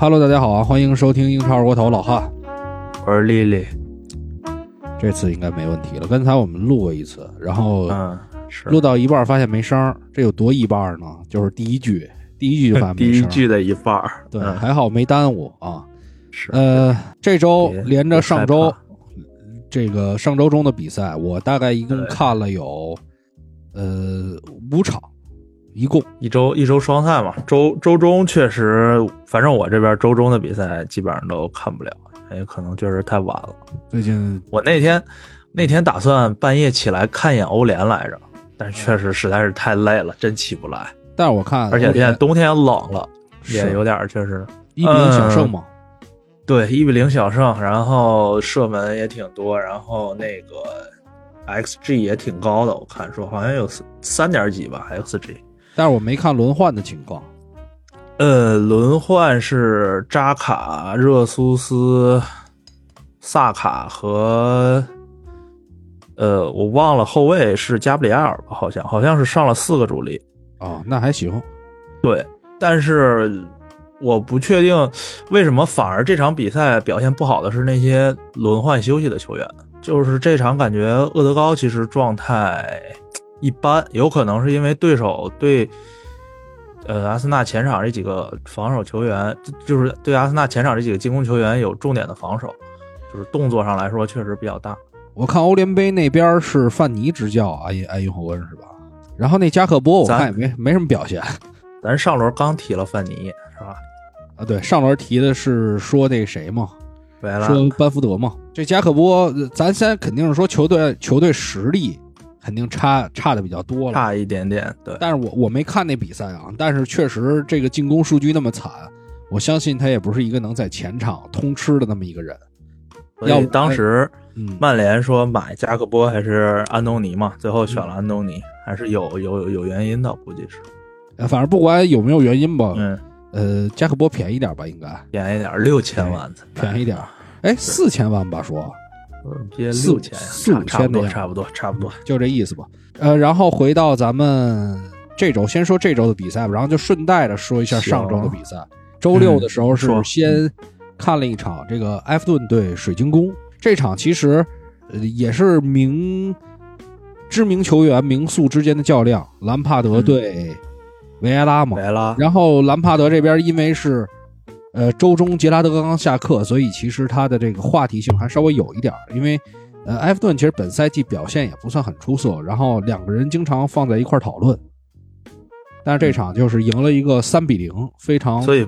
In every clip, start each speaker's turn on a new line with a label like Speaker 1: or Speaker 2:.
Speaker 1: Hello，大家好啊，欢迎收听英超二锅头，老汉，
Speaker 2: 我是丽丽。
Speaker 1: 这次应该没问题了。刚才我们录过一次，然后
Speaker 2: 嗯，是
Speaker 1: 录到一半发现没声儿，这有多一半呢？就是第一句，第一句就 发现没声儿。
Speaker 2: 第一句的一半儿。
Speaker 1: 对，
Speaker 2: 嗯
Speaker 1: 还好没耽误啊。
Speaker 2: 是
Speaker 1: 呃，这周
Speaker 2: 别
Speaker 1: 连着上周
Speaker 2: 害怕
Speaker 1: 这个上周中的比赛，我大概一共看了有呃五场，一共
Speaker 2: 一周一周双赛嘛，周周中确实，反正我这边周中的比赛基本上都看不了，也可能确实太晚了。
Speaker 1: 最近
Speaker 2: 我那天那天打算半夜起来看一眼欧联来着，但是确实实在是太累了，真起不来。
Speaker 1: 但是我看
Speaker 2: 而且现在冬天冷了，
Speaker 1: 是
Speaker 2: 也有点确实。
Speaker 1: 一比零小胜嘛，
Speaker 2: 对，一比零小胜，然后射门也挺多，然后那个 xG 也挺高的，我看说好像有三点几吧，xG。
Speaker 1: 但是我没看轮换的情况。
Speaker 2: 呃，轮换是扎卡、热苏斯、萨卡和呃，我忘了后卫是加布里埃尔吧？好像好像是上了四个主力。
Speaker 1: 哦，那还行。
Speaker 2: 对，但是我不确定为什么反而这场比赛表现不好的是那些轮换休息的球员。就是这场感觉厄德高其实状态一般，有可能是因为对手对呃阿森纳前场这几个防守球员，就就是对阿森纳前场这几个进攻球员有重点的防守，就是动作上来说确实比较大。
Speaker 1: 我看欧联杯那边是范尼执教埃埃因霍温是吧？然后那加克波我看也没没什么表现
Speaker 2: 咱上轮刚提了范尼是吧？
Speaker 1: 啊。对，上轮提的是说那谁嘛，说班福德嘛。这加克波，呃咱先肯定是说球队球队实力肯定差差的比较多了。
Speaker 2: 差一点点，对。
Speaker 1: 但是我我没看那比赛啊，但是确实这个进攻数据那么惨，我相信他也不是一个能在前场通吃的那么一个人。
Speaker 2: 所以
Speaker 1: 要不
Speaker 2: 当时
Speaker 1: 嗯，
Speaker 2: 曼联说买加克波还是安东尼嘛，最后选了安东尼，还是有有有原因的，估计是。
Speaker 1: 呃反正不管有没有原因吧，
Speaker 2: 嗯，
Speaker 1: 呃，加克波便宜点吧，应该
Speaker 2: 便宜点，六千万，
Speaker 1: 便宜点。哎，四千万吧，说
Speaker 2: 别
Speaker 1: 四
Speaker 2: 六千，
Speaker 1: 四五千多，
Speaker 2: 差不多，差不多。
Speaker 1: 就这意思吧。呃，然后回到咱们这周，先说这周的比赛吧，然后就顺带着说一下上周的比赛。周六的时候是先看了一场这个埃弗顿对水晶宫，这场其实呃也是名知名球员名宿之间的较量，兰帕德对维埃拉嘛。
Speaker 2: 维埃拉，
Speaker 1: 然后兰帕德这边因为是，呃，周中杰拉德刚刚下课，所以其实他的这个话题性还稍微有一点儿。因为，呃，埃弗顿其实本赛季表现也不算很出色，然后两个人经常放在一块儿讨论。但是这场就是赢了一个三比零，非常
Speaker 2: 所以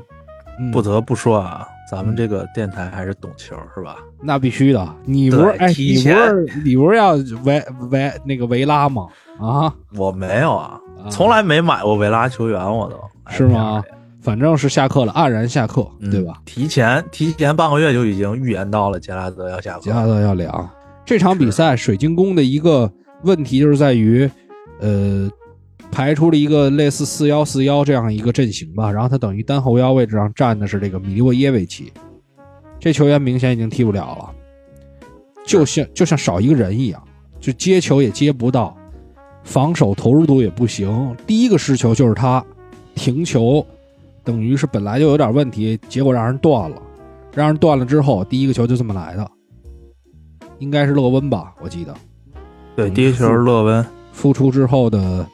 Speaker 1: 嗯
Speaker 2: 不得不说啊，咱们这个电台还是懂球，是吧？
Speaker 1: 那必须的。你不是
Speaker 2: 对
Speaker 1: 哎，你不是你不是要维维那个维拉吗？啊，
Speaker 2: 我没有啊
Speaker 1: 啊，
Speaker 2: 从来没买过维拉球员，我都
Speaker 1: 是吗？反正是下课了，黯然下课，
Speaker 2: 嗯
Speaker 1: 对吧？
Speaker 2: 提前提前半个月就已经预言到了杰拉德要下课
Speaker 1: 杰，拉德要凉。这场比赛，水晶宫的一个问题就是在于，呃，排出了一个类似四幺四幺这样一个阵型吧，然后他等于单后腰位置上站的是这个米利沃耶维奇，这球员明显已经踢不了了，就像就像少一个人一样，就接球也接不到，防守投入度也不行。第一个失球就是他停球，等于是本来就有点问题，结果让人断了，让人断了之后，第一个球就这么来的。应该是勒温吧，我记得
Speaker 2: 对，第一球是勒温，
Speaker 1: 复出之后的，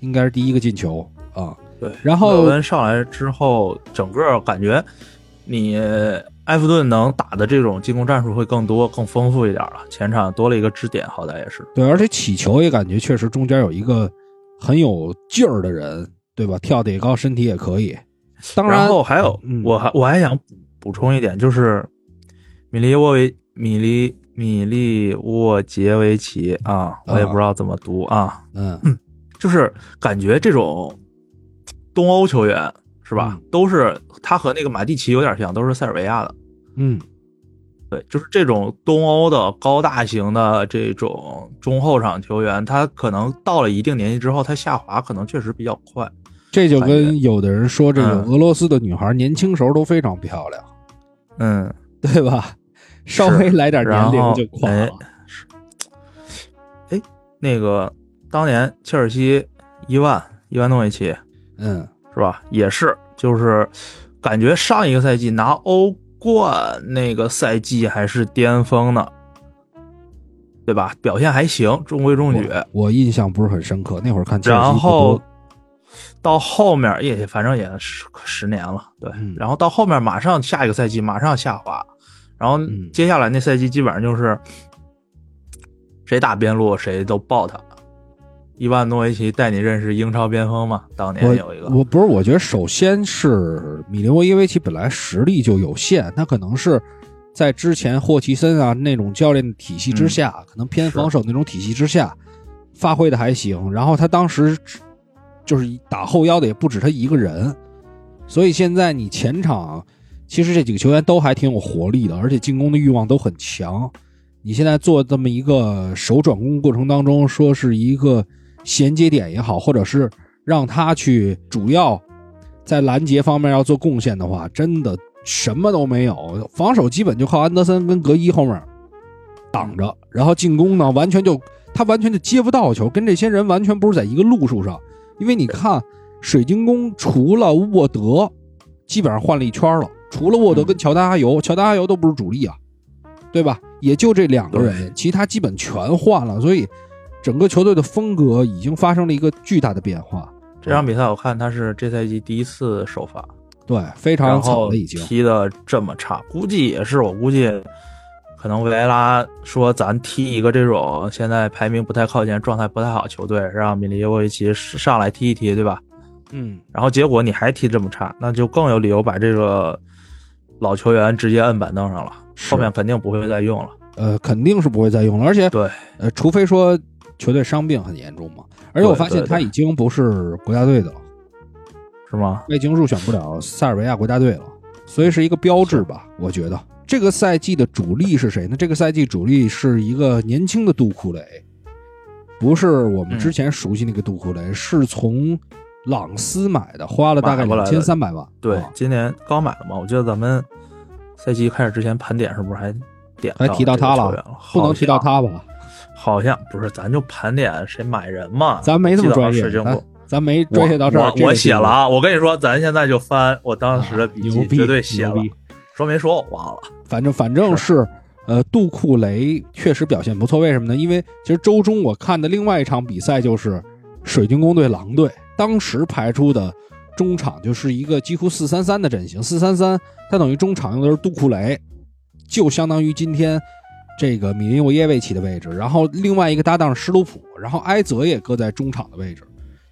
Speaker 1: 应该是第一个进球啊。
Speaker 2: 对，
Speaker 1: 然后
Speaker 2: 勒温上来之后，整个感觉你埃弗顿能打的这种进攻战术会更多、更丰富一点了。前场多了一个支点，好歹也是。
Speaker 1: 对，而且起球也感觉确实中间有一个很有劲儿的人，对吧？跳得也高，身体也可以。当然，
Speaker 2: 然后还有，
Speaker 1: 嗯
Speaker 2: 我还我还想补充一点，就是米利沃维米利米利沃杰维奇啊，我也不知道怎么读啊，
Speaker 1: 嗯
Speaker 2: 就是感觉这种东欧球员是吧，
Speaker 1: 嗯
Speaker 2: 都是他和那个马蒂奇有点像，都是塞尔维亚的。
Speaker 1: 嗯，
Speaker 2: 对，就是这种东欧的高大型的这种中后场球员，他可能到了一定年纪之后，他下滑可能确实比较快。
Speaker 1: 这就跟有的人说，这个
Speaker 2: 嗯
Speaker 1: 俄罗斯的女孩年轻时候都非常漂亮，
Speaker 2: 嗯，
Speaker 1: 对吧？稍微来点年龄就垮
Speaker 2: 哎
Speaker 1: 了。
Speaker 2: 哎，那个当年切尔西伊万伊万诺维奇
Speaker 1: 嗯
Speaker 2: 是吧？也是，就是感觉上一个赛季拿欧冠那个赛季还是巅峰呢，对吧？表现还行，中规中矩。
Speaker 1: 我印象不是很深刻，那会儿看切尔西
Speaker 2: 到后面也反正也十十年了，对。
Speaker 1: 嗯
Speaker 2: 然后到后面马上下一个赛季马上下滑，然后
Speaker 1: 嗯
Speaker 2: 接下来那赛季基本上就是谁打边路谁都爆他。伊万诺维奇带你认识英超边锋嘛？当年有一个
Speaker 1: 我我不是，我觉得首先是米林沃耶维奇本来实力就有限，他可能是在之前霍奇森啊那种教练体系之下，可能偏防守那种体系之下发挥的还行。然后他当时就是打后腰的也不止他一个人，所以现在你前场其实这几个球员都还挺有活力的，而且进攻的欲望都很强。你现在做这么一个手转攻过程当中，说是一个衔接点也好，或者是让他去主要在拦截方面要做贡献的话，真的什么都没有，防守基本就靠安德森跟格伊后面挡着，然后进攻呢完全就他完全就接不到球，跟这些人完全不是在一个路数上。因为你看水晶宫除了沃德，基本上换了一圈了，除了沃德跟乔丹阿尤，乔丹阿尤都不是主力啊，对吧？也就这两个人，其他基本全换了，所以整个球队的风格已经发生了一个巨大的变化。
Speaker 2: 这场比赛，我看他是这赛季第一次首发，
Speaker 1: 对，非常
Speaker 2: 然后
Speaker 1: 惨了已经。
Speaker 2: 踢的这么差，估计也是我估计，可能维埃拉说咱踢一个这种现在排名不太靠前、状态不太好球队，让米利耶沃维奇上来踢一踢，对吧？
Speaker 1: 嗯，
Speaker 2: 然后结果你还踢这么差，那就更有理由把这个老球员直接摁板凳上了，
Speaker 1: 是
Speaker 2: 后面肯定不会再用了。
Speaker 1: 呃，肯定是不会再用了，而且
Speaker 2: 对，
Speaker 1: 呃，除非说球队伤病很严重嘛。而且我发现他已经不是国家队的了，
Speaker 2: 是吗？
Speaker 1: 他已经入选不了塞尔维亚国家队了，所以是一个标志吧？我觉得这个赛季的主力是谁呢？这个赛季主力是一个年轻的杜库雷，不是我们之前熟悉那个杜库雷，是从朗斯买的，花了大概两千三百万。
Speaker 2: 对
Speaker 1: 啊，
Speaker 2: 今年刚买的嘛，我记得咱们赛季开始之前盘点是不是还点
Speaker 1: 还提到他了？不能提到，他吧？
Speaker 2: 好像不是，咱就盘点谁买人嘛。
Speaker 1: 咱没这么专业咱咱没专业到这儿。
Speaker 2: 我我我写了啊，我跟你说，咱现在就翻我当时的笔记，
Speaker 1: 啊牛逼
Speaker 2: 绝对写了。说没说我忘了。
Speaker 1: 反正反正是，呃，杜库雷确实表现不错。为什么呢？因为其实周中我看的另外一场比赛就是水晶宫对狼队，当时排出的中场就是一个几乎四三三的阵型，四三三，它等于中场用的是杜库雷，就相当于今天这个米林沃耶维奇的位置，然后另外一个搭档是施鲁普，然后埃泽也搁在中场的位置。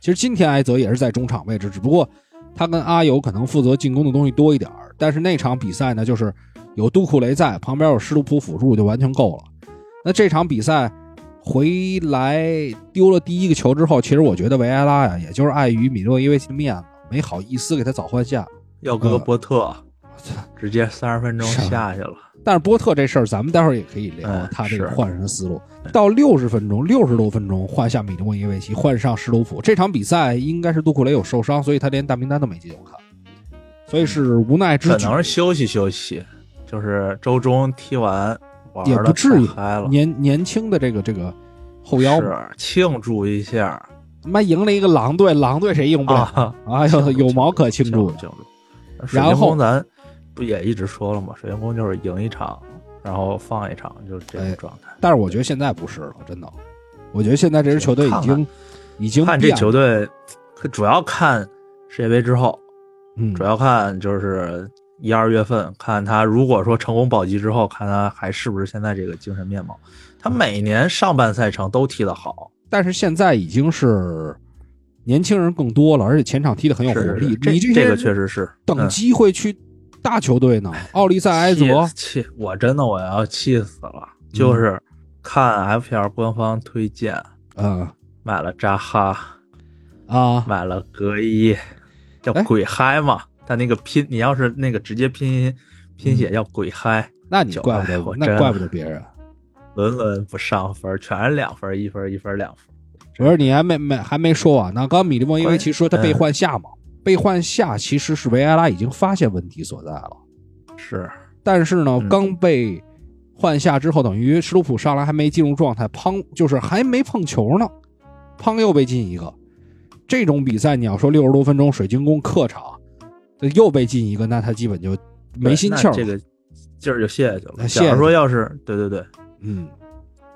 Speaker 1: 其实今天埃泽也是在中场位置，只不过他跟阿尤可能负责进攻的东西多一点儿。但是那场比赛呢，就是有杜库雷在，旁边有施卢普辅助就完全够了。那这场比赛回来丢了第一个球之后，其实我觉得维埃拉呀，也就是碍于米洛伊维奇的面子，没好意思给他早换下。
Speaker 2: 要搁
Speaker 1: 呃
Speaker 2: 波特，
Speaker 1: 操
Speaker 2: 直接三十分钟下去了。
Speaker 1: 但是波特这事儿，咱们待会儿也可以聊、
Speaker 2: 嗯
Speaker 1: 他这个换人思路。到六十分钟，六十多分钟换下米诺伊维奇，换上施卢普。这场比赛应该是杜库雷有受伤，所以他连大名单都没进。我看，所以是无奈之举可。
Speaker 2: 能是休息休息，就是周中踢完玩
Speaker 1: 也
Speaker 2: 的
Speaker 1: 不至于
Speaker 2: 嗨了，
Speaker 1: 年年轻的这个这个后腰，
Speaker 2: 是庆祝一下
Speaker 1: 他妈赢了一个狼队，狼队谁赢不了？
Speaker 2: 啊！
Speaker 1: 哎呦，有毛可庆祝。
Speaker 2: 庆祝。水
Speaker 1: 然后
Speaker 2: 咱不也一直说了吗？水晶宫就是赢一场，然后放一场，就是这
Speaker 1: 哎
Speaker 2: 种状态。
Speaker 1: 但是我觉得现在不是了，真的。我觉得现在这支球队已经
Speaker 2: 看
Speaker 1: 已经
Speaker 2: 看这球队，主要看世界杯之后，
Speaker 1: 嗯
Speaker 2: 主要看就是一二月份，看他如果说成功保级之后，看他还是不是现在这个精神面貌。他每年上半赛程都踢得好，
Speaker 1: 但是现在已经是年轻人更多了，而且前场踢得很有活力。
Speaker 2: 是这这个确实是
Speaker 1: 等
Speaker 2: 嗯
Speaker 1: 机会去大球队呢，奥利塞埃泽
Speaker 2: 气气，我真的我要气死了。
Speaker 1: 嗯
Speaker 2: 就是看 FPL 官方推荐，
Speaker 1: 嗯
Speaker 2: 买了扎哈，
Speaker 1: 啊，
Speaker 2: 买了格伊，叫
Speaker 1: 哎
Speaker 2: 鬼嗨嘛。他那个拼，你要是那个直接拼音拼
Speaker 1: 嗯
Speaker 2: 写叫鬼嗨，
Speaker 1: 那你
Speaker 2: 就
Speaker 1: 怪不得
Speaker 2: 哎我
Speaker 1: 那怪不得别人。
Speaker 2: 轮轮不上分，全是两分，一分，一分，两分。
Speaker 1: 我说你还没没还没说完呢。刚刚米利莫因为其实说他被
Speaker 2: 嗯
Speaker 1: 换下嘛，被换下其实是维埃拉已经发现问题所在了。
Speaker 2: 是，
Speaker 1: 但是呢，
Speaker 2: 嗯
Speaker 1: 刚被换下之后，等于施鲁普上来还没进入状态，砰就是还没碰球呢，砰又被进一个。这种比赛，你要说六十多分钟，水晶宫客场又被进一个，那他基本就没心气儿。
Speaker 2: 这个劲儿就泄下去了。假如说要是对对对，
Speaker 1: 嗯，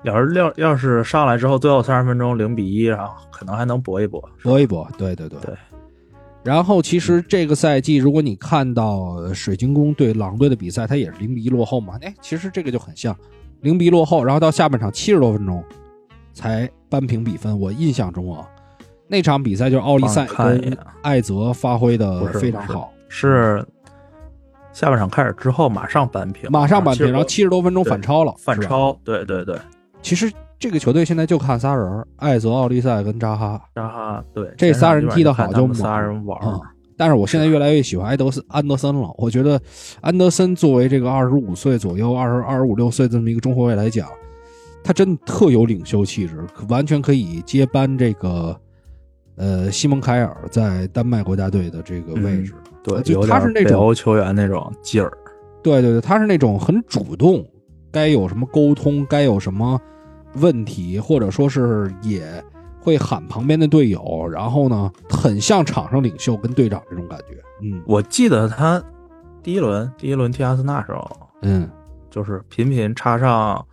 Speaker 2: 要是要要是上来之后最后三十分钟零比一，然后可能还能搏一搏。
Speaker 1: 搏一搏，对对对
Speaker 2: 对。
Speaker 1: 然后其实这个赛季，如果你看到水晶宫对狼队的比赛，他也是零比一落后嘛。哎，其实这个就很像零比一落后，然后到下半场七十多分钟才扳平比分。我印象中啊，那场比赛就是奥利赛跟艾泽发挥的非常好，
Speaker 2: 是下半场开始之后马上扳平，
Speaker 1: 马上扳平然后七十多分钟反超了，
Speaker 2: 反超，对对对，
Speaker 1: 其实这个球队现在就看仨人：艾泽、奥利赛跟扎哈。
Speaker 2: 扎哈对
Speaker 1: 这仨人踢得好就
Speaker 2: 仨人玩
Speaker 1: 但是我现在越来越喜欢埃德森安德森了。我觉得安德森作为这个二十五岁左右、二十二十五六岁这么一个中后卫来讲，他真的特有领袖气质，完全可以接班这个呃西蒙凯尔在丹麦国家队的这个位置。
Speaker 2: 对，
Speaker 1: 就他是那种
Speaker 2: 北欧球员那种劲儿，
Speaker 1: 对对对，他是那种很主动，该有什么沟通，该有什么问题，或者说是也会喊旁边的队友，然后呢，很像场上领袖跟队长这种感觉。嗯
Speaker 2: 我记得他第一轮第一轮踢阿森纳时候，
Speaker 1: 嗯，
Speaker 2: 就是频频插上，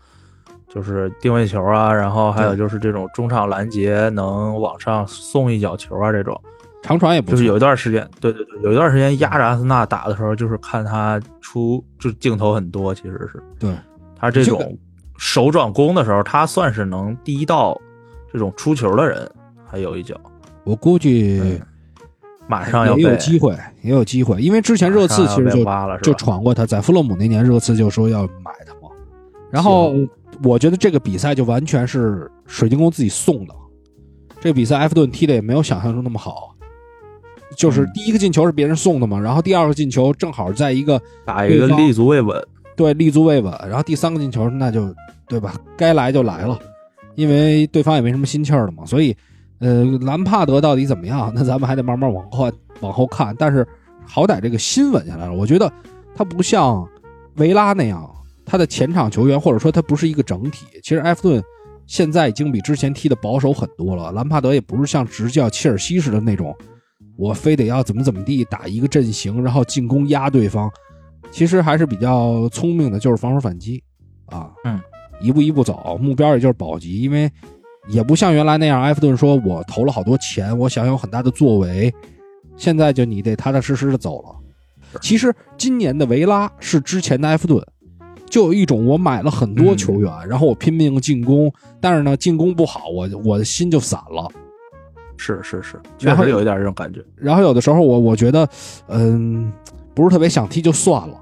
Speaker 2: 就是定位球啊，然后还有就是这种中场拦截能往上送一脚球啊，这种。
Speaker 1: 长传也不
Speaker 2: 就是有一段时间，对对对，有一段时间压着阿森纳打的时候，就是看他出就镜头很多，其实是
Speaker 1: 对。
Speaker 2: 他这
Speaker 1: 这个
Speaker 2: 种手转攻的时候，他算是能第一道这种出球的人，还有一脚，
Speaker 1: 我估计
Speaker 2: 嗯马上要
Speaker 1: 也有机会，也有机会，因为之前热刺其实就
Speaker 2: 挖了是吧
Speaker 1: 就闯过他，在弗洛姆那年热刺就说要买他嘛。然后我觉得这个比赛就完全是水晶宫自己送的。这个比赛埃弗顿踢的也没有想象中那么好，就是
Speaker 2: 嗯
Speaker 1: 第一个进球是别人送的嘛，然后第二个进球正好在一个
Speaker 2: 打一个立足未稳，
Speaker 1: 对立足未稳，然后第三个进球那就对吧？该来就来了，因为对方也没什么心气儿了嘛，所以呃，兰帕德到底怎么样？那咱们还得慢慢往后往后看。但是好歹这个心稳下来了，我觉得他不像维拉那样，他的前场球员或者说他不是一个整体。其实埃弗顿现在已经比之前踢的保守很多了，兰帕德也不是像执教切尔西似的那种，我非得要怎么怎么地打一个阵型，然后进攻压对方。其实还是比较聪明的，就是防守反击啊，
Speaker 2: 嗯，
Speaker 1: 一步一步走，目标也就是保级，因为也不像原来那样，埃弗顿说我投了好多钱，我想有很大的作为，现在就你得踏踏实实的走了。其实今年的维拉是之前的埃弗顿，就有一种我买了很多球员，然后我拼命进攻，但是呢进攻不好，我我的心就散了。
Speaker 2: 是是是，确实有一点这种感觉。
Speaker 1: 然后有的时候我我觉得，嗯，不是特别想踢就算了，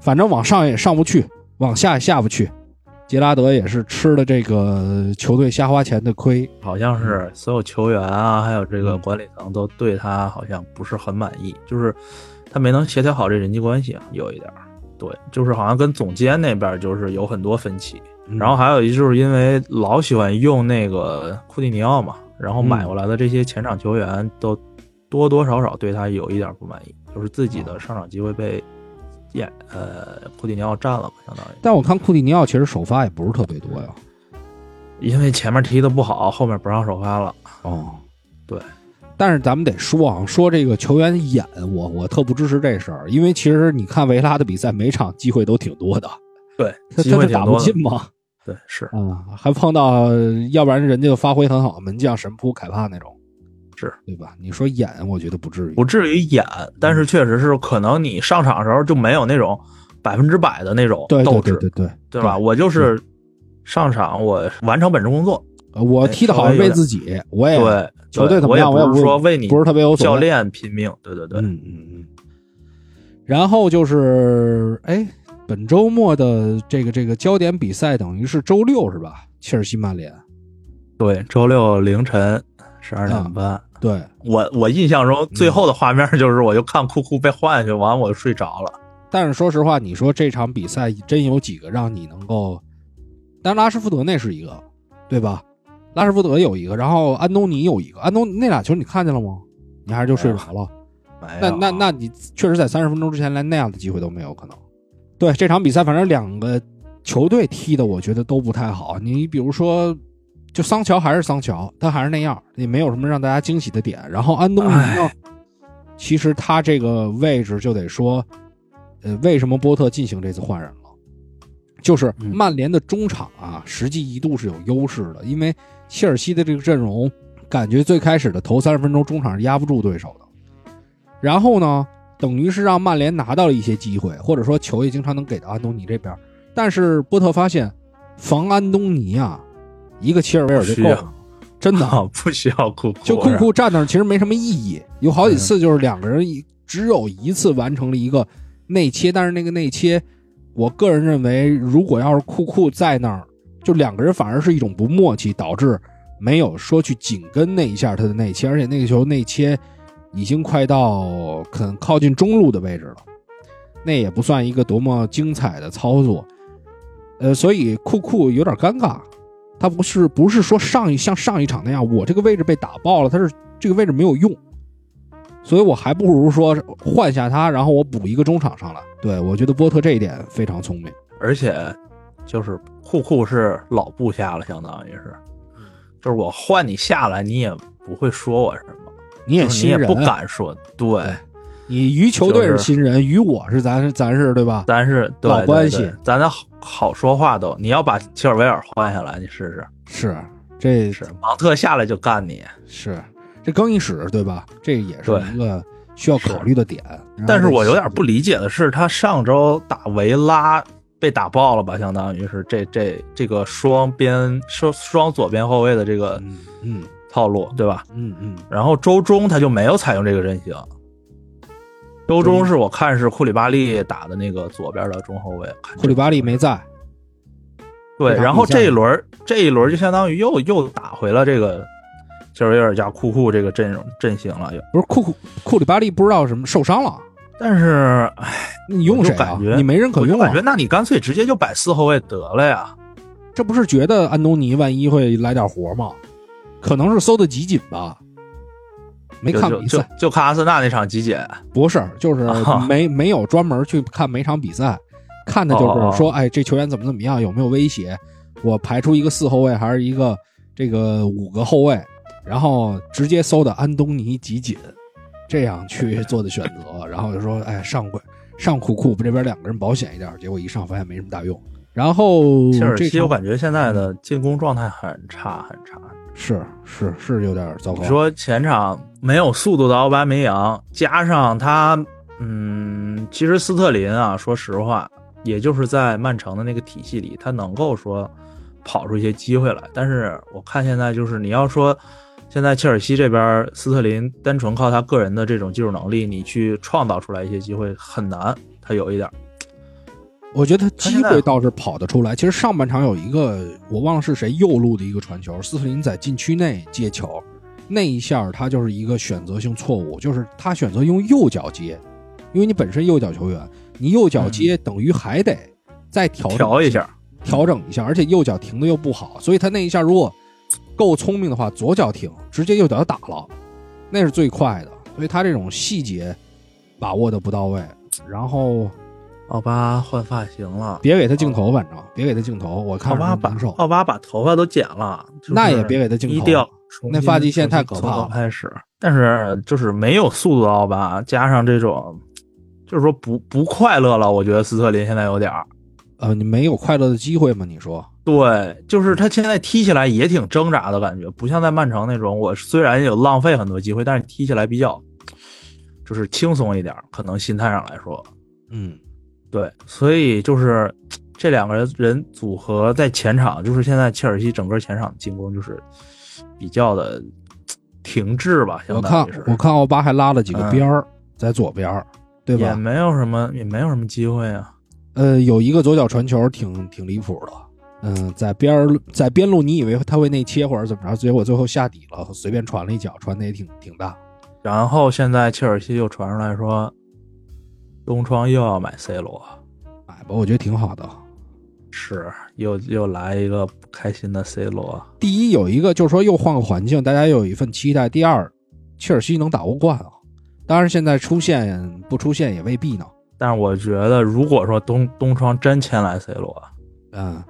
Speaker 1: 反正往上也上不去，往下也下不去。杰拉德也是吃了这个球队瞎花钱的亏，
Speaker 2: 好像是所有球员啊，还有这个
Speaker 1: 嗯
Speaker 2: 管理层都对他好像不是很满意，就是他没能协调好这人际关系啊，有一点儿。对，就是好像跟总监那边就是有很多分歧，
Speaker 1: 嗯
Speaker 2: 然后还有一就是因为老喜欢用那个库蒂尼奥嘛，然后买过来的这些前场球员都多多少少对他有一点不满意，就是自己的上场机会被也呃库蒂尼奥占了嘛，相当于。
Speaker 1: 但我看库蒂尼奥其实首发也不是特别多呀。
Speaker 2: 因为前面踢的不好，后面不让首发了。
Speaker 1: 哦，
Speaker 2: 对。
Speaker 1: 但是咱们得说啊，说这个球员演，我我特不支持这事儿，因为其实你看维拉的比赛，每场机会都挺多的，
Speaker 2: 对，
Speaker 1: 他
Speaker 2: 机
Speaker 1: 他他打不。进嘛，
Speaker 2: 对，是
Speaker 1: 啊，还碰到要不然人家就发挥很好的门将神扑凯帕那种，
Speaker 2: 是
Speaker 1: 对吧？你说演，我觉得不至于，
Speaker 2: 不至于演，但是确实是可能你上场的时候就没有那种百分之百的那种
Speaker 1: 对
Speaker 2: 斗志，
Speaker 1: 对对对对，
Speaker 2: 对吧？我就是上场，我完成本职工作，
Speaker 1: 呃我踢的好是为自己，我也
Speaker 2: 对，
Speaker 1: 球队怎么样我也不
Speaker 2: 是说为你
Speaker 1: 不是特别有所
Speaker 2: 教。练拼命，对对对，
Speaker 1: 嗯嗯嗯。然后就是，哎，本周末的这个这个焦点比赛等于是周六是吧？切尔西曼联，
Speaker 2: 对，周六凌晨十二
Speaker 1: 啊
Speaker 2: 点半。
Speaker 1: 对，
Speaker 2: 我我印象中最后的画面就是，我就看库库被换下去，完我就睡着了。
Speaker 1: 但是说实话，你说这场比赛真有几个让你能够？但拉什福德那是一个，对吧？拉什福德有一个，然后安东尼有一个，安东那俩球你看见了吗？你还是就睡着了？
Speaker 2: 没
Speaker 1: 那那那你确实在三十分钟之前连那样的机会都没有可能。对这场比赛，反正两个球队踢的我觉得都不太好。你比如说，就桑乔还是桑乔，他还是那样，也没有什么让大家惊喜的点。然后安东尼呢，其实他这个位置就得说，呃，为什么波特进行这次换人了？就是
Speaker 2: 嗯
Speaker 1: 曼联的中场啊，实际一度是有优势的，因为切尔西的这个阵容，感觉最开始的头三十分钟中场是压不住对手的。然后呢，等于是让曼联拿到了一些机会，或者说球也经常能给到安东尼这边。但是波特发现，防安东尼啊，一个切尔维尔就够了，真的。
Speaker 2: 啊，不需要库库，
Speaker 1: 就库库站那儿其实没什么意义，有好几次就是两个人一只有一次完成了一个内切，但是那个内切，我个人认为，如果要是库库在那儿，就两个人反而是一种不默契，导致没有说去紧跟那一下他的内切，而且那个球内切已经快到可能靠近中路的位置了，那也不算一个多么精彩的操作，呃，所以库库有点尴尬。他不是不是说上一像上一场那样，我这个位置被打爆了，他是这个位置没有用，所以我还不如说换下他，然后我补一个中场上来。对我觉得波特这一点非常聪明。
Speaker 2: 而且就是库库是老部下了，相当于是，就是我换你下来，你也不会说我什么，
Speaker 1: 你也新人，
Speaker 2: 就是你也不敢说，对，
Speaker 1: 你于球队
Speaker 2: 是
Speaker 1: 是新人，于我是咱咱是对吧？
Speaker 2: 咱是
Speaker 1: 老关系
Speaker 2: 对咱的好好说话都，你要把切尔维尔换下来，你试试，
Speaker 1: 是，这
Speaker 2: 是芒特下来就干你，
Speaker 1: 是这更衣室对吧？这也是一个需要考虑的点。
Speaker 2: 但是我有点不理解的是，他上周打维拉被打爆了吧？相当于是这这这个双边双双左边后卫的这个
Speaker 1: 嗯嗯
Speaker 2: 套路，对吧？
Speaker 1: 嗯嗯，
Speaker 2: 然后周中他就没有采用这个阵型。周中是我看是库里巴利打的那个左边的中后卫，
Speaker 1: 库里巴利没在，
Speaker 2: 对，然后这一轮这一轮就相当于又又打回了这个就是有点加库库这个阵容阵型了，又。
Speaker 1: 不是库库库里巴利不知道什么受伤了，
Speaker 2: 但是哎，
Speaker 1: 你用谁啊
Speaker 2: 感？觉
Speaker 1: 你没人可用啊
Speaker 2: 我就感觉？那你干脆直接就摆四后卫得了呀。
Speaker 1: 这不是觉得安东尼万一会来点活吗？可能是搜的集锦吧，没看比赛，
Speaker 2: 就看阿森纳那场集锦，
Speaker 1: 不是，就是
Speaker 2: 啊
Speaker 1: 没没有专门去看每场比赛，看的就
Speaker 2: 哦
Speaker 1: 是说，哎，这球员怎么怎么样，有没有威胁？我排出一个四后卫还是一个这个五个后卫，然后直接搜的安东尼集锦，这样去做的选择，然后就说，哎，上回上库库这边两个人保险一点，结果一上发现没什么大用。然后
Speaker 2: 切尔西我感觉现在的进攻状态很差很差。
Speaker 1: 是是是有点糟糕。
Speaker 2: 你说前场没有速度的奥巴梅扬，加上他，嗯，其实斯特林啊，说实话，也就是在曼城的那个体系里，他能够说跑出一些机会来。但是我看现在就是你要说，现在切尔西这边斯特林单纯靠他个人的这种技术能力，你去创造出来一些机会很难。他有一点，
Speaker 1: 我觉得他机会倒是跑得出来。其实上半场有一个我忘了是谁右路的一个传球，斯特林在禁区内接球，那一下他就是一个选择性错误，就是他选择用右脚接，因为你本身右脚球员，你右脚接等于还得再调整
Speaker 2: 嗯调一下，
Speaker 1: 调整一下，而且右脚停的又不好，所以他那一下如果够聪明的话，左脚停，直接右脚就打了，那是最快的。所以他这种细节把握的不到位，然后
Speaker 2: 奥巴换发型了。
Speaker 1: 别给他镜头，反正别给他镜头，我看着
Speaker 2: 奥巴把
Speaker 1: 很难受。
Speaker 2: 奥巴把头发都剪了，就是
Speaker 1: 那也别给他镜头
Speaker 2: 一定
Speaker 1: 那发际线太可怕了
Speaker 2: 开始。但是就是没有速度的奥巴，加上这种，就是说不不快乐了。我觉得斯特林现在有点儿，
Speaker 1: 呃，你没有快乐的机会吗？你说，
Speaker 2: 对，就是他现在踢起来也挺挣扎的感觉，不像在曼城那种，我虽然有浪费很多机会，但是踢起来比较就是轻松一点，可能心态上来说，
Speaker 1: 嗯，
Speaker 2: 对，所以就是这两个人人组合在前场，就是现在切尔西整个前场进攻就是比较的停滞吧，相
Speaker 1: 我看我看奥巴还拉了几个
Speaker 2: 嗯
Speaker 1: 边儿、在左边，对吧？
Speaker 2: 也没有什么，也没有什么机会啊。
Speaker 1: 呃，有一个左脚传球挺挺离谱的，嗯，在边儿在边路，你以为他会内切或者怎么着，结果最后下底了，随便传了一脚，传的也挺挺大。
Speaker 2: 然后现在切尔西又传出来说，东窗又要买 C 罗，
Speaker 1: 买吧，我觉得挺好的。
Speaker 2: 是又又来一个不开心的 C 罗。
Speaker 1: 第一有一个就是说又换个环境，大家又有一份期待。第二，切尔西能打欧冠啊，当然现在出现不出现也未必呢。
Speaker 2: 但是我觉得，如果说东东窗真签来 C 罗，
Speaker 1: 嗯，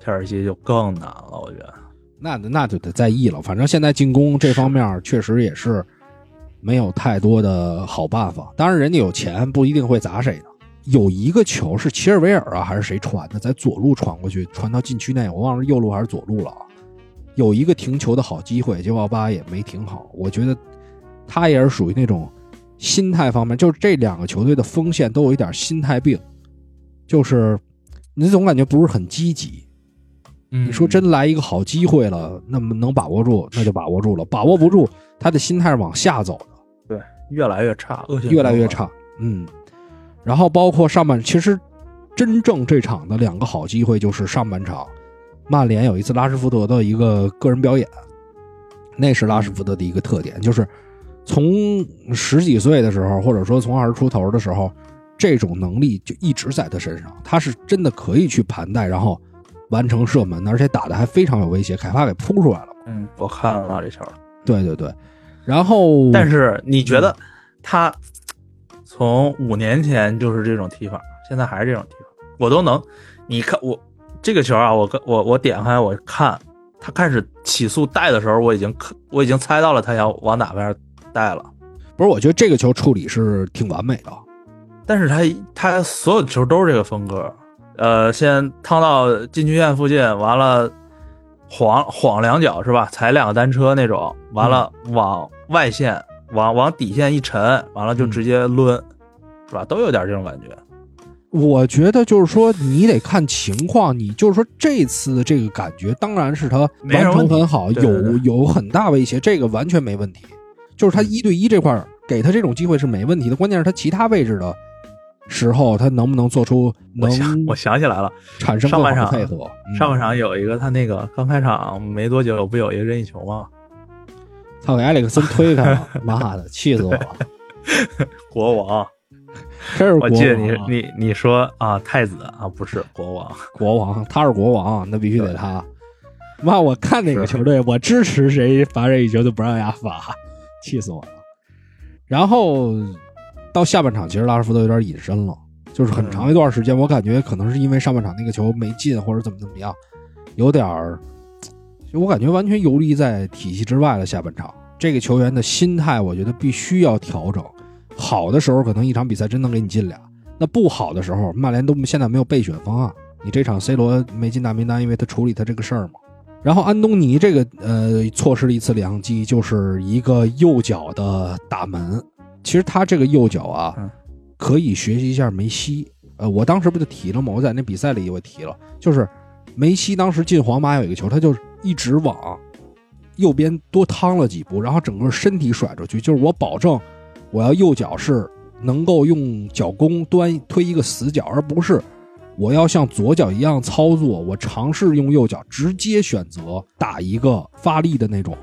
Speaker 2: 切尔西就更难了。我觉得，
Speaker 1: 那那就得在意了。反正现在进攻这方面确实也是没有太多的好办法。当然，人家有钱，不一定会砸谁的。有一个球是齐尔维尔啊，还是谁传的，在左路传过去，传到禁区内，我忘了右路还是左路了啊。有一个停球的好机会，结果奥巴也没停好。我觉得他也是属于那种心态方面，就是这两个球队的锋线都有一点心态病，就是你总感觉不是很积极。
Speaker 2: 你
Speaker 1: 你说真来一个好机会了，那么能把握住，那就把握住了；把握不住，他的心态是往下走的。
Speaker 2: 对，越来越差，
Speaker 1: 越来越。差。嗯，然后包括上半，其实真正这场的两个好机会就是上半场，曼联有一次拉什福德的一个个人表演，那是拉什福德的一个特点，就是从十几岁的时候，或者说从二十出头的时候，这种能力就一直在他身上，他是真的可以去盘带，然后完成射门的，而且打的还非常有威胁，凯帕给扑出来了。
Speaker 2: 嗯，我看了这球，
Speaker 1: 对对对，然后
Speaker 2: 但是你觉
Speaker 1: 嗯
Speaker 2: 得他从五年前就是这种踢法，现在还是这种踢法，我都能。你看我这个球啊，我跟我我点开我看，他开始起速带的时候，我已经我已经猜到了他要往哪边带了。
Speaker 1: 不是，我觉得这个球处理是挺完美的。
Speaker 2: 但是他他所有的球都是这个风格，呃，先趟到禁区线附近，完了晃晃两脚是吧？踩两个单车那种，完了往外线往往底线一沉，完了就直接抡，是吧？都有点这种感觉。
Speaker 1: 我觉得就是说，你得看情况。你就是说这次的这个感觉，当然是他完成很好，有有很大威胁，这个完全没问题。就是他一对一这块儿给他这种机会是没问题的，关键是他其他位置的时候，他能不能做出能
Speaker 2: 我想我想起来了，
Speaker 1: 产生
Speaker 2: 上半场
Speaker 1: 配合？嗯
Speaker 2: 上半场有一个他那个刚开场没多久不有一个任意球吗？
Speaker 1: 他给埃里克森推开了，妈的，气死我了！
Speaker 2: 国王，
Speaker 1: 这是国
Speaker 2: 我记得你你你说啊太子啊不是国王，
Speaker 1: 国王，他是国王，那必须得他。妈，我看哪个球队，我支持谁罚任意球就不让人家罚，气死我了。然后到下半场，其实拉什福德有点隐身了，就是很长一段时间，我感觉可能是因为上半场那个球没进，或者怎么怎么样，有点儿，我感觉完全游离在体系之外了。下半场这个球员的心态，我觉得必须要调整。好的时候，可能一场比赛真能给你进俩；那不好的时候，曼联都现在没有备选方案。你这场 C 罗没进大名单，因为他处理他这个事儿嘛。然后安东尼这个呃错失了一次良机，就是一个右脚的打门。其实他这个右脚啊
Speaker 2: 嗯，
Speaker 1: 可以学习一下梅西。呃，我当时不就提了吗？我在那比赛里我提了，就是梅西当时进皇马有一个球，他就一直往右边多趟了几步，然后整个身体甩出去，就是我保证我要右脚是能够用脚弓端推一个死角，而不是我要像左脚一样操作，我尝试用右脚直接选择打一个发力的那种。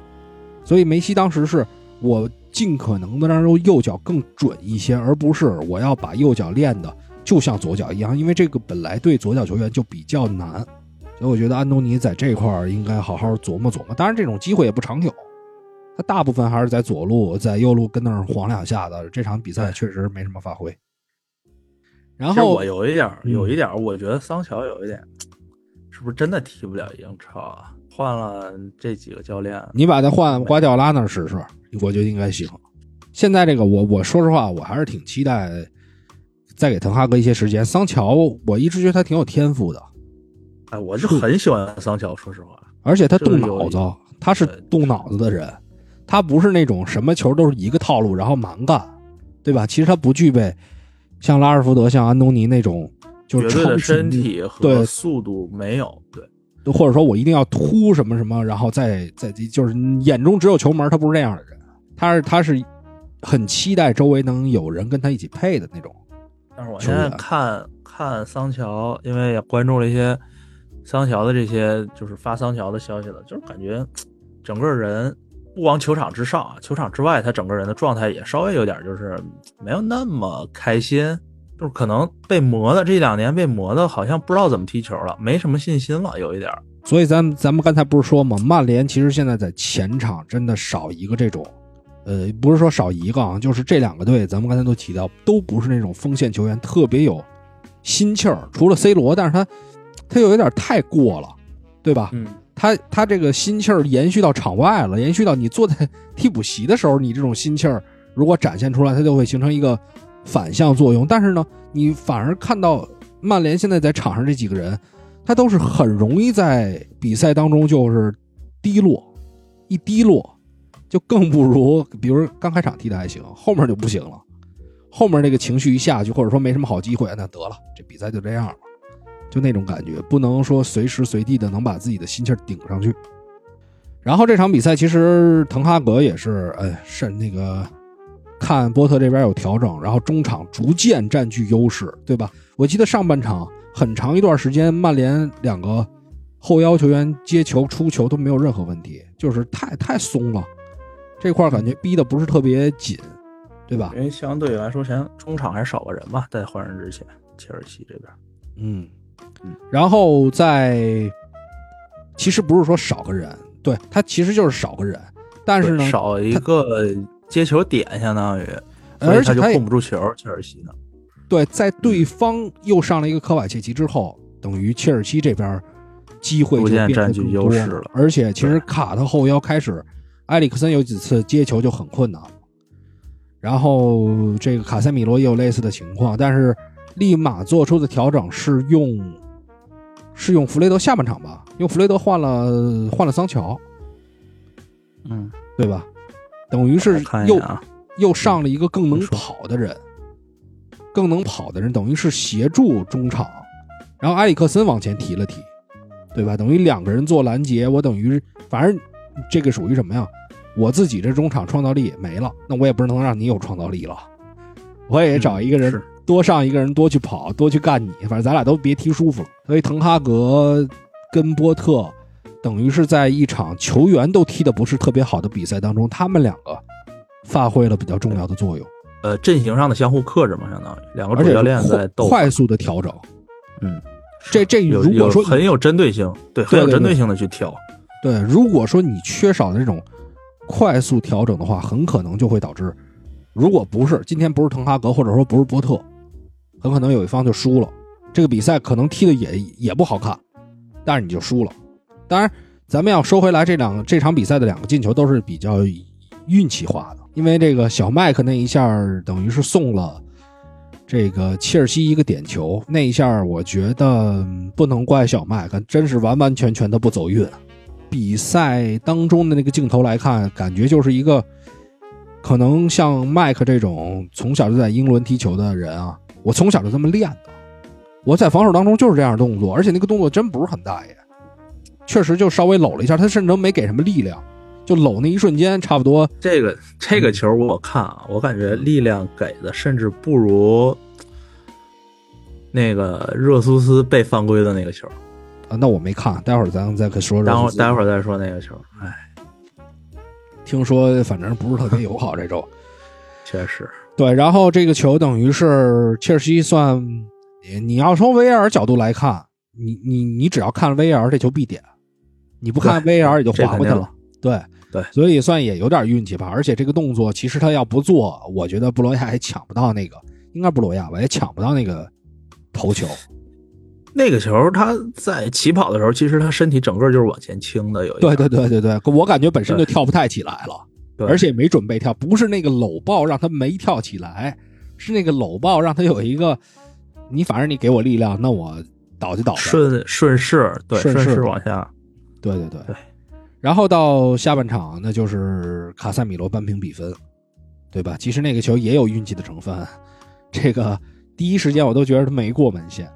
Speaker 1: 所以梅西当时是我尽可能的让右脚更准一些，而不是我要把右脚练的就像左脚一样，因为这个本来对左脚球员就比较难。所以我觉得安东尼在这块儿应该好好琢磨琢磨。当然，这种机会也不常有，他大部分还是在左路、在右路跟那儿晃两下的。这场比赛确实没什么发挥。然后
Speaker 2: 我有一点有一点，我觉得桑乔有一点，是不是真的踢不了英超啊？换了这几个教练，
Speaker 1: 你把他换瓜迪奥拉那儿试试，我觉得应该行。现在这个我我说实话，我还是挺期待再给滕哈格一些时间。桑乔，我一直觉得他挺有天赋的，
Speaker 2: 哎，我是很喜欢桑乔，说实话，
Speaker 1: 而且他动脑子，他是动脑子的人，他不是那种什么球都是一个套路然后蛮干，对吧？其实他不具备像拉尔福德、像安东尼那种就是
Speaker 2: 绝对的
Speaker 1: 超
Speaker 2: 身体和速度没有，对，
Speaker 1: 或者说我一定要突什么什么，然后再再就是眼中只有球门，他不是那样的人，他是他是很期待周围能有人跟他一起配的那种。
Speaker 2: 但是我现在看看桑乔，因为也关注了一些桑乔的这些就是发桑乔的消息了，就是感觉整个人不光球场之上啊，球场之外，他整个人的状态也稍微有点就是没有那么开心，就是可能被磨的这两年被磨的，好像不知道怎么踢球了，没什么信心了，有一点。
Speaker 1: 所以咱咱们刚才不是说吗？曼联其实现在在前场真的少一个这种，呃，不是说少一个啊，就是这两个队，咱们刚才都提到，都不是那种锋线球员特别有心气儿，除了 C 罗，但是他他又有点太过了，对吧？
Speaker 2: 嗯，
Speaker 1: 他他这个心气儿延续到场外了，延续到你坐在 替补席的时候，你这种心气儿如果展现出来，它就会形成一个反向作用。但是呢，你反而看到曼联现在在场上这几个人，他都是很容易在比赛当中就是低落，一低落就更不如，比如刚开场踢的还行，后面就不行了。后面那个情绪一下去，或者说没什么好机会，那得了，这比赛就这样了，就那种感觉，不能说随时随地的能把自己的心气儿顶上去。然后这场比赛其实滕哈格也是，哎，是那个看波特这边有调整，然后中场逐渐占据优势，对吧？我记得上半场很长一段时间，曼联两个后腰球员接球出球都没有任何问题，就是太太松了，这块感觉逼的不是特别紧。对吧？
Speaker 2: 因为相对来说，前中场还少个人吧，在换人之前，切尔西这边，
Speaker 1: 嗯嗯，然后在其实不是说少个人，对他其实就是少个人，但是呢，
Speaker 2: 少一个接球点，相当于，而
Speaker 1: 且
Speaker 2: 他就控不住球，切尔西呢，
Speaker 1: 对，在对方又上了一个科瓦切奇之后，等于切尔西这边机会就变得
Speaker 2: 占据优势了，
Speaker 1: 而且其实卡特后腰开始，埃里克森有几次接球就很困难。然后这个卡塞米罗也有类似的情况，但是立马做出的调整是用是用弗雷德下半场吧，用弗雷德换了换了桑乔，
Speaker 2: 嗯，
Speaker 1: 对吧？等于是又又上了一个更能跑的人，更能跑的人，等于是协助中场，然后埃里克森往前提了提，对吧？等于两个人做拦截，我等于反正这个属于什么呀？我自己这中场创造力没了，那我也不是能让你有创造力了。我也找一个人多上一个人多去跑多去干你，反正咱俩都别踢舒服了。所以滕哈格跟波特等于是在一场球员都踢的不是特别好的比赛当中，他们两个发挥了比较重要的作用。
Speaker 2: 呃，阵型上的相互克制嘛，相当于两个主教练在斗，
Speaker 1: 快速的调整。
Speaker 2: 嗯，
Speaker 1: 这这如果说
Speaker 2: 很有针对性，对，很有针对性的去调。
Speaker 1: 对，如果说你缺少这种。快速调整的话，很可能就会导致，如果不是今天不是滕哈格，或者说不是波特，很可能有一方就输了。这个比赛可能踢的也也不好看，但是你就输了。当然，咱们要收回来，这两这场比赛的两个进球都是比较运气化的，因为这个小麦克那一下等于是送了这个切尔西一个点球，那一下我觉得不能怪小麦克，真是完完全全的不走运。比赛当中的那个镜头来看，感觉就是一个可能像麦克这种从小就在英伦踢球的人啊，我从小就这么练的。我在防守当中就是这样动作，而且那个动作真不是很大爷，确实就稍微搂了一下，他甚至都没给什么力量，就搂那一瞬间差不多。
Speaker 2: 这个这个球我看啊，我感觉力量给的甚至不如那个热苏斯被犯规的那个球啊。
Speaker 1: 那我没看，待会儿咱再可说说。
Speaker 2: 待会待会儿再说那个球。哎，
Speaker 1: 听说反正不是特别友好这周。
Speaker 2: 确实。
Speaker 1: 对，然后这个球等于是切尔西算，你要从 VR 角度来看，你你你只要看 VR 这球必点，你不看 VR 也就划过去了。对
Speaker 2: 对，
Speaker 1: 所以算也有点运气吧。而且这个动作其实他要不做，我觉得布罗亚也抢不到那个，应该布罗亚吧，也抢不到那个头球。
Speaker 2: 那个球，他在起跑的时候，其实他身体整个就是往前倾的。有
Speaker 1: 对对对对对，我感觉本身就跳不太起来了，而且没准备跳，不是那个搂抱让他没跳起来，是那个搂抱让他有一个，你反正你给我力量，那我倒就倒，
Speaker 2: 顺顺势，对顺
Speaker 1: 势
Speaker 2: 往下，
Speaker 1: 对对对对。然后到下半场，那就是卡塞米罗扳平比分，对吧？其实那个球也有运气的成分，这个第一时间我都觉得他没过门线。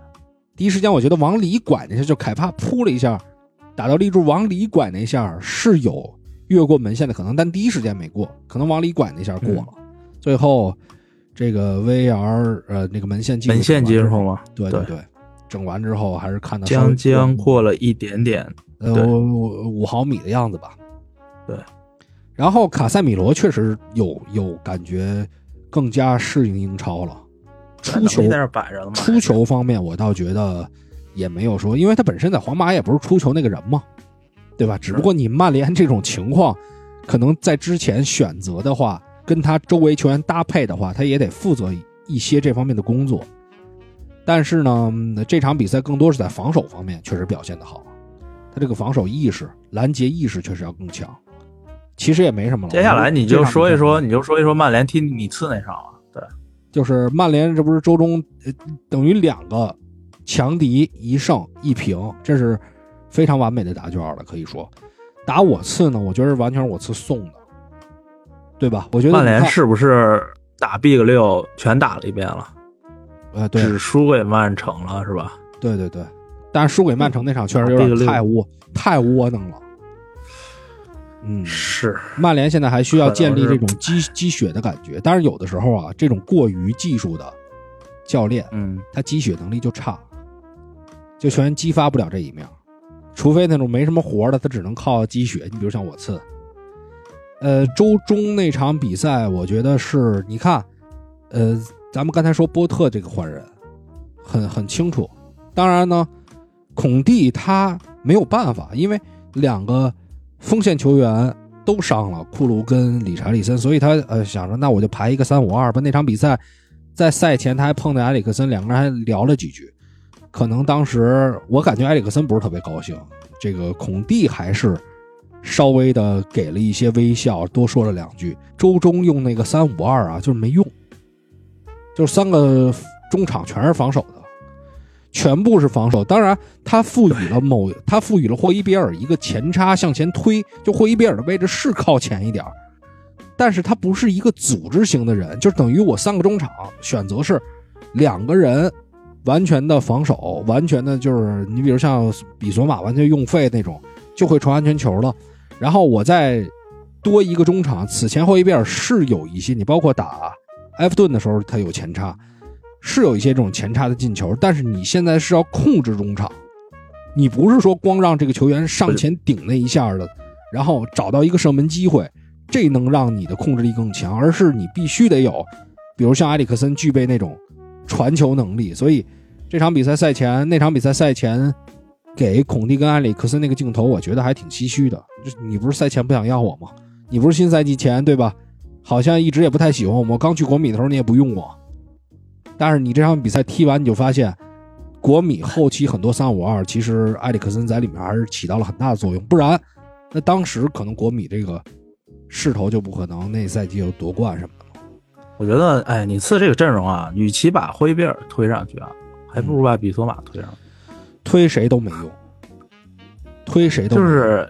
Speaker 1: 第一时间，我觉得往里拐那下，就凯帕扑了一下，打到立柱往里拐那下是有越过门线的可能，但第一时间没过，可能往里拐那下过了。最后这个 VR 呃那个门线
Speaker 2: 门线接
Speaker 1: 触
Speaker 2: 吗？
Speaker 1: 对对对，整完之后还是看到
Speaker 2: 将将过了一点点，
Speaker 1: 呃五毫米的样子吧。
Speaker 2: 对，
Speaker 1: 然后卡塞米罗确实有有感觉更加适应英超了。出球
Speaker 2: 在这摆着了
Speaker 1: 出球方面，我倒觉得也没有说，因为他本身在皇马也不是出球那个人嘛，对吧？只不过你曼联这种情况，可能在之前选择的话，跟他周围球员搭配的话，他也得负责一些这方面的工作。但是呢，这场比赛更多是在防守方面确实表现的好，他这个防守意识、拦截意识确实要更强。其实也没什么了。
Speaker 2: 接下来你就说一说，你就说一说曼联踢米茨那场了。对，
Speaker 1: 就是曼联这不是周中呃等于两个强敌一胜一平，这是非常完美的答卷了，可以说。打我次呢，我觉得完全是我次送的，对吧？我觉得
Speaker 2: 曼联是不是打 Big 六全打了一遍了，
Speaker 1: 呃对。
Speaker 2: 只输给曼城了是吧？
Speaker 1: 对对对，但是输给曼城那场确实有点太窝太窝囊了。嗯，
Speaker 2: 是，
Speaker 1: 曼联现在还需要建立这种积积雪的感觉，但是有的时候啊，这种过于技术的教练，
Speaker 2: 嗯，
Speaker 1: 他积雪能力就差，就全激发不了这一面，除非那种没什么活的，他只能靠积雪。你比如像我次，呃，周中那场比赛，我觉得是，你看，呃，咱们刚才说波特这个换人，很很清楚。当然呢，孔蒂他没有办法，因为两个锋线球员都伤了，库卢跟理查利森，所以他呃想着那我就排一个三五二吧。那场比赛在赛前他还碰到埃里克森，两个人还聊了几句。可能当时我感觉埃里克森不是特别高兴，这个孔蒂还是稍微的给了一些微笑，多说了两句。周中用那个三五二啊，就是没用，就是三个中场全是防守的，全部是防守。当然，他赋予了某他赋予了霍伊比尔一个前插向前推，就霍伊比尔的位置是靠前一点但是他不是一个组织型的人，就等于我三个中场选择是两个人完全的防守，完全的就是你比如像比索马完全用废那种，就会传安全球了。然后我再多一个中场，此前霍伊比尔是有一些，你包括打埃弗顿的时候他有前插，是有一些这种前插的进球，但是你现在是要控制中场，你不是说光让这个球员上前顶那一下的，然后找到一个射门机会，这能让你的控制力更强，而是你必须得有，比如像埃里克森具备那种传球能力。所以这场比赛赛前，那场比赛赛前给孔蒂跟埃里克森那个镜头，我觉得还挺唏嘘的。就你不是赛前不想要我吗？你不是新赛季前对吧？好像一直也不太喜欢我，我刚去国米的时候你也不用我，但是你这场比赛踢完，你就发现国米后期很多三五二，其实埃里克森在里面还是起到了很大的作用，不然那当时可能国米这个势头就不可能那赛季有夺冠什么的。
Speaker 2: 我觉得，哎，你次这个阵容啊，与其把灰贝尔推上去啊，还不如把比索马推上去。
Speaker 1: 推谁都没用，推谁都
Speaker 2: 就是，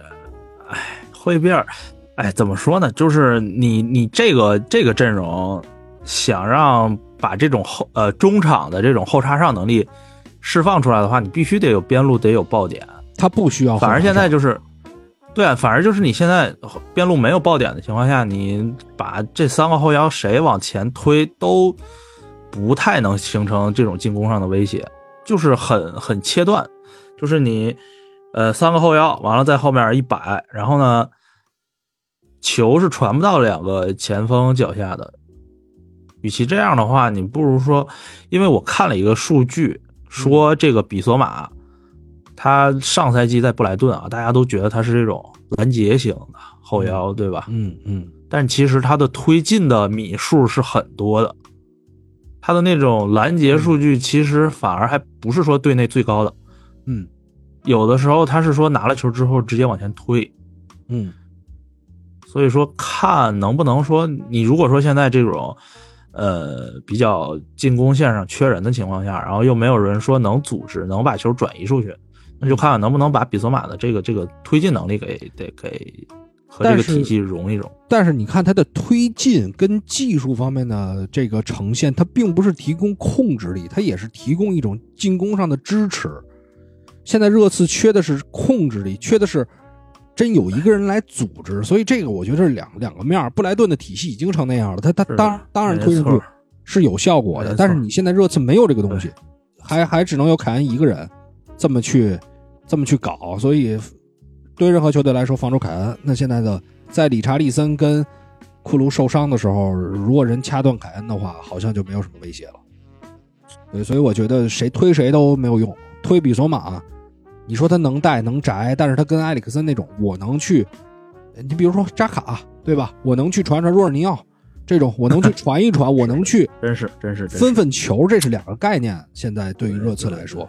Speaker 2: 哎，霍伊比尔，哎，怎么说呢？就是你你这个这个阵容，想让把这种后呃中场的这种后插上能力释放出来的话，你必须得有边路，得有爆点。
Speaker 1: 他不需要
Speaker 2: 反而现在就是，对啊，反而就是你现在边路没有爆点的情况下，你把这三个后腰谁往前推都不太能形成这种进攻上的威胁，就是很很切断，就是你呃三个后腰完了在后面一摆，然后呢球是传不到两个前锋脚下的。与其这样的话，你不如说，因为我看了一个数据，说这个比索马，他上赛季在布莱顿啊，大家都觉得他是这种拦截型的后腰，对吧？
Speaker 1: 嗯嗯
Speaker 2: 但其实他的推进的米数是很多的，他的那种拦截数据其实反而还不是说队内最高的，
Speaker 1: 嗯。
Speaker 2: 有的时候他是说拿了球之后直接往前推，
Speaker 1: 嗯。
Speaker 2: 所以说看能不能说你如果说现在这种，呃比较进攻线上缺人的情况下，然后又没有人说能组织能把球转移出去，那就看看能不能把比索马的这个这个推进能力给得给和这
Speaker 1: 但是
Speaker 2: 个体系融一融。
Speaker 1: 但是你看他的推进跟技术方面的这个呈现，它并不是提供控制力，它也是提供一种进攻上的支持。现在热刺缺的是控制力，缺的是真有一个人来组织，所以这个我觉得是两两个面儿。布莱顿的体系已经成那样了，他他当当然推上去是有效果的但是你现在热刺没有这个东西，还还只能有凯恩一个人这么去这么去搞，所以对任何球队来说防守凯恩，那现在的在理查利森跟库卢受伤的时候，如果人掐断凯恩的话，好像就没有什么威胁了。对，所以我觉得谁推谁都没有用，推比索马，你说他能带能宅，但是他跟埃里克森那种，我能去，你比如说扎卡，对吧？我能去传传若尔尼奥这种，我能去传一传，我能去
Speaker 2: 真是真是
Speaker 1: 分分球，这是两个概念。现在对于热刺来说，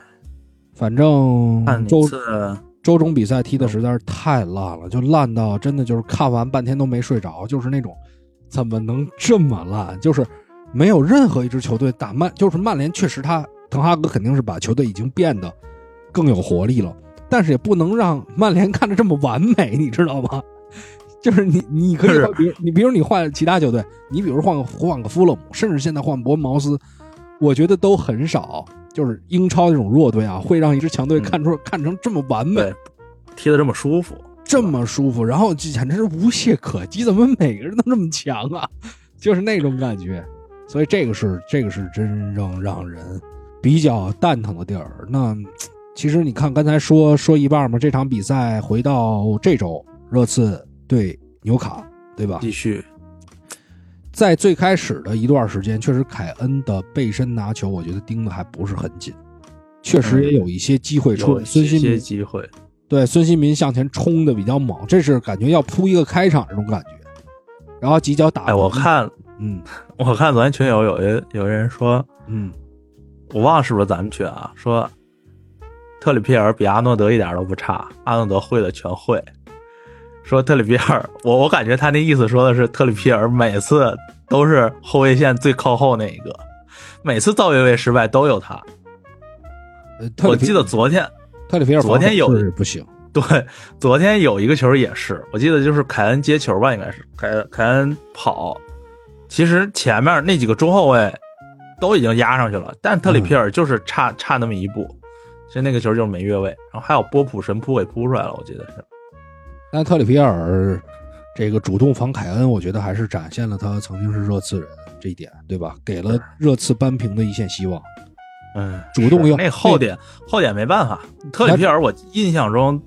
Speaker 1: 反正
Speaker 2: 看你
Speaker 1: 周
Speaker 2: 次
Speaker 1: 周中比赛踢的实在是太烂了，就烂到真的就是看完半天都没睡着，就是那种怎么能这么烂？就是没有任何一支球队打曼，就是曼联确实他滕哈格肯定是把球队已经变得更有活力了，但是也不能让曼联看着这么完美，你知道吗？就是你你可以比如你比如你换其他球队，你比如换个换个富勒姆，甚至现在换伯恩茅斯，我觉得都很少。就是英超这种弱队啊，会让一支强队
Speaker 2: 嗯
Speaker 1: 看出、看成这么完美，，
Speaker 2: 踢得这么舒服，
Speaker 1: 这么舒服，然后简直是无懈可击，怎么每个人都这么强啊？就是那种感觉，所以这个是这个是真正让人比较蛋疼的地儿。那其实你看刚才说说一半嘛，这场比赛回到这周，热刺对纽卡，对吧？
Speaker 2: 继续，
Speaker 1: 在最开始的一段时间，确实凯恩的背身拿球，我觉得盯的还不是很紧，确实也有一些机会出。孙兴
Speaker 2: 些
Speaker 1: 民
Speaker 2: 机会，
Speaker 1: 对孙兴民向前冲的比较猛，这是感觉要扑一个开场这种感觉，然后几脚打
Speaker 2: 哎，我，看
Speaker 1: 嗯
Speaker 2: 我看昨天群友有一有人说，
Speaker 1: 嗯，
Speaker 2: 我忘了是不是咱们群啊，说特里皮尔比阿诺德一点都不差，阿诺德会的全会。说特里皮尔，我我感觉他那意思说的是特里皮尔每次都是后卫线最靠后那一个，每次造越位失败都有他。
Speaker 1: 呃
Speaker 2: 我记得昨天
Speaker 1: 特里皮尔
Speaker 2: 昨天有
Speaker 1: 不行，
Speaker 2: 对，昨天有一个球也是，我记得就是凯恩接球吧，应该是凯凯恩跑，其实前面那几个中后卫都已经压上去了，但特里皮尔就是差、差那么一步，其实那个球就是没越位，然后还有波普神扑给扑出来了，我记得是。
Speaker 1: 但特里皮尔这个主动防凯恩，我觉得还是展现了他曾经是热刺人这一点，对吧？给了热刺扳平的一线希望。
Speaker 2: 嗯，
Speaker 1: 主动要
Speaker 2: 是那后点后点没办法，特里皮尔我印象中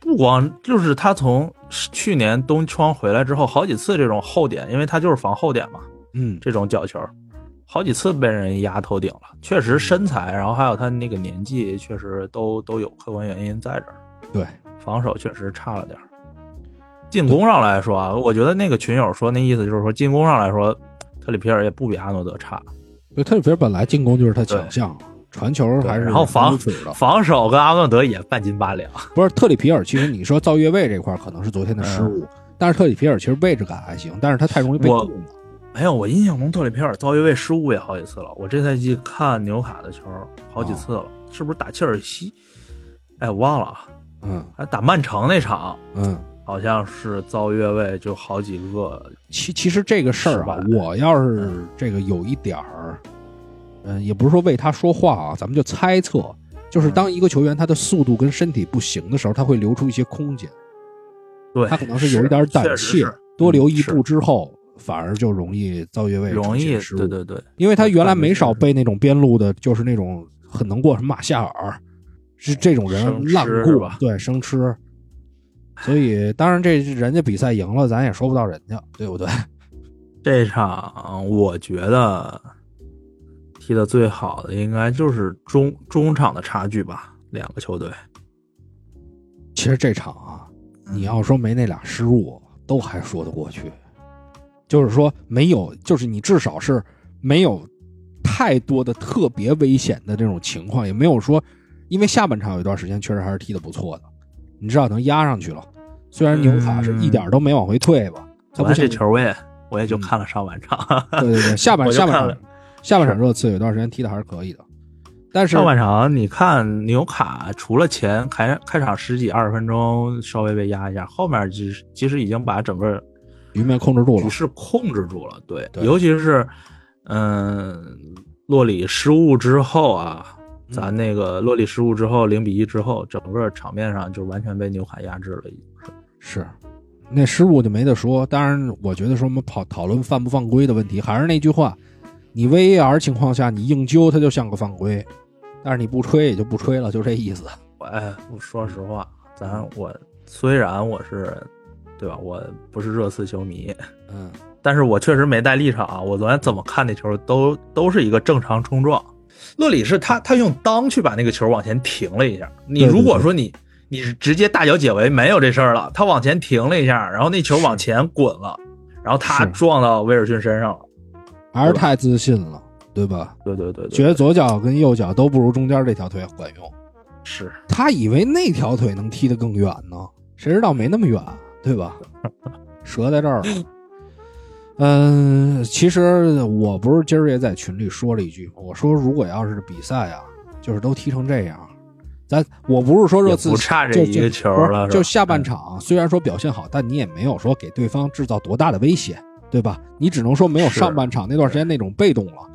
Speaker 2: 不光就是他从去年冬窗回来之后，好几次这种后点，因为他就是防后点嘛，
Speaker 1: 嗯，
Speaker 2: 这种角球，好几次被人压头顶了。确实身材，然后还有他那个年纪，确实都都有客观原因在这儿。
Speaker 1: 对，
Speaker 2: 防守确实差了点儿。进攻上来说啊，我觉得那个群友说那意思就是说，进攻上来说，特里皮尔也不比阿诺德差。
Speaker 1: 对，特里皮尔本来进攻就是他强项，传球还是
Speaker 2: 然后防。防守跟阿诺德也半斤八两。
Speaker 1: 不是特里皮尔，其实你说造越位这块可能是昨天的失误，
Speaker 2: 嗯
Speaker 1: 但是特里皮尔其实位置感还行，但是他太容易被
Speaker 2: 我
Speaker 1: 动了。
Speaker 2: 没有，我印象中特里皮尔造越位失误也好几次了。我这赛季看纽卡的球好几次了，是不是打切尔西？哎，我忘了啊，
Speaker 1: 嗯。
Speaker 2: 还打曼城那场，
Speaker 1: 嗯，
Speaker 2: 好像是遭越位就好几个。
Speaker 1: 其其实这个事儿啊我要是这个有一点儿，嗯、也不是说为他说话啊，咱们就猜测，就是当一个球员他的速度跟身体不行的时候，他会留出一些空间，
Speaker 2: 对，
Speaker 1: 他可能是有一点胆怯多留一
Speaker 2: 嗯
Speaker 1: 步之后，反而就容易造越位，
Speaker 2: 容易，
Speaker 1: 失误
Speaker 2: 对对对，
Speaker 1: 因为他原来没少被那种边路的，就是那种很能过什么马夏尔，是这种人烂
Speaker 2: 是吧，
Speaker 1: 对生吃。所以当然这人家比赛赢了，咱也说不到人家，对不对？
Speaker 2: 这场我觉得踢的最好的应该就是中中场的差距吧，两个球队。
Speaker 1: 其实这场啊，你要说没那俩失误，都还说得过去。就是说没有，就是你至少是没有太多的特别危险的这种情况，也没有说，因为下半场有一段时间确实还是踢得不错的，你至少能压上去了。虽然纽卡是一点都没往回退吧，他不像
Speaker 2: 这球我也我也就
Speaker 1: 嗯
Speaker 2: 看了上半场，
Speaker 1: 对对对，下半 下半场下半场热刺有一段时间踢的还是可以的，但是
Speaker 2: 上半场你看纽卡除了前开开场十几二十分钟稍微被压一下，后面其实其实已经把整个
Speaker 1: 局面控制住了
Speaker 2: 局。势控制住了。对，
Speaker 1: 对
Speaker 2: 尤其是嗯，洛里失误之后啊，
Speaker 1: 嗯
Speaker 2: 咱那个洛里失误之后零比一之后，整个场面上就完全被纽卡压制了，已经是。
Speaker 1: 是，那失误就没得说。当然，我觉得说我们讨讨论犯不犯规的问题，还是那句话，你 VAR 情况下你硬揪它就像个犯规，但是你不吹也就不吹了，就这意思。
Speaker 2: 我哎，我说实话，咱我虽然我是，对吧？我不是热刺球迷，
Speaker 1: 嗯，
Speaker 2: 但是我确实没带立场啊。我昨天怎么看那球都都是一个正常冲撞。洛里是他他用裆去把那个球往前停了一下。你如果说你你是直接大脚解围，没有这事儿了。他往前停了一下，然后那球往前滚了，然后他撞到威尔逊身上了。
Speaker 1: 还是太自信了，对吧？
Speaker 2: 对对对对，
Speaker 1: 觉得左脚跟右脚都不如中间这条腿管用。
Speaker 2: 是
Speaker 1: 他以为那条腿能踢得更远呢，谁知道没那么远，对吧？折在这儿了。嗯，其实我不是今儿也在群里说了一句吗？我说如果要是比赛啊，就是都踢成这样，咱我不是说热刺
Speaker 2: 也不差这
Speaker 1: 就
Speaker 2: 一个球了，
Speaker 1: 就下半场虽然说表现好，但你也没有说给对方制造多大的威胁，对吧？你只能说没有上半场那段时间那种被动了。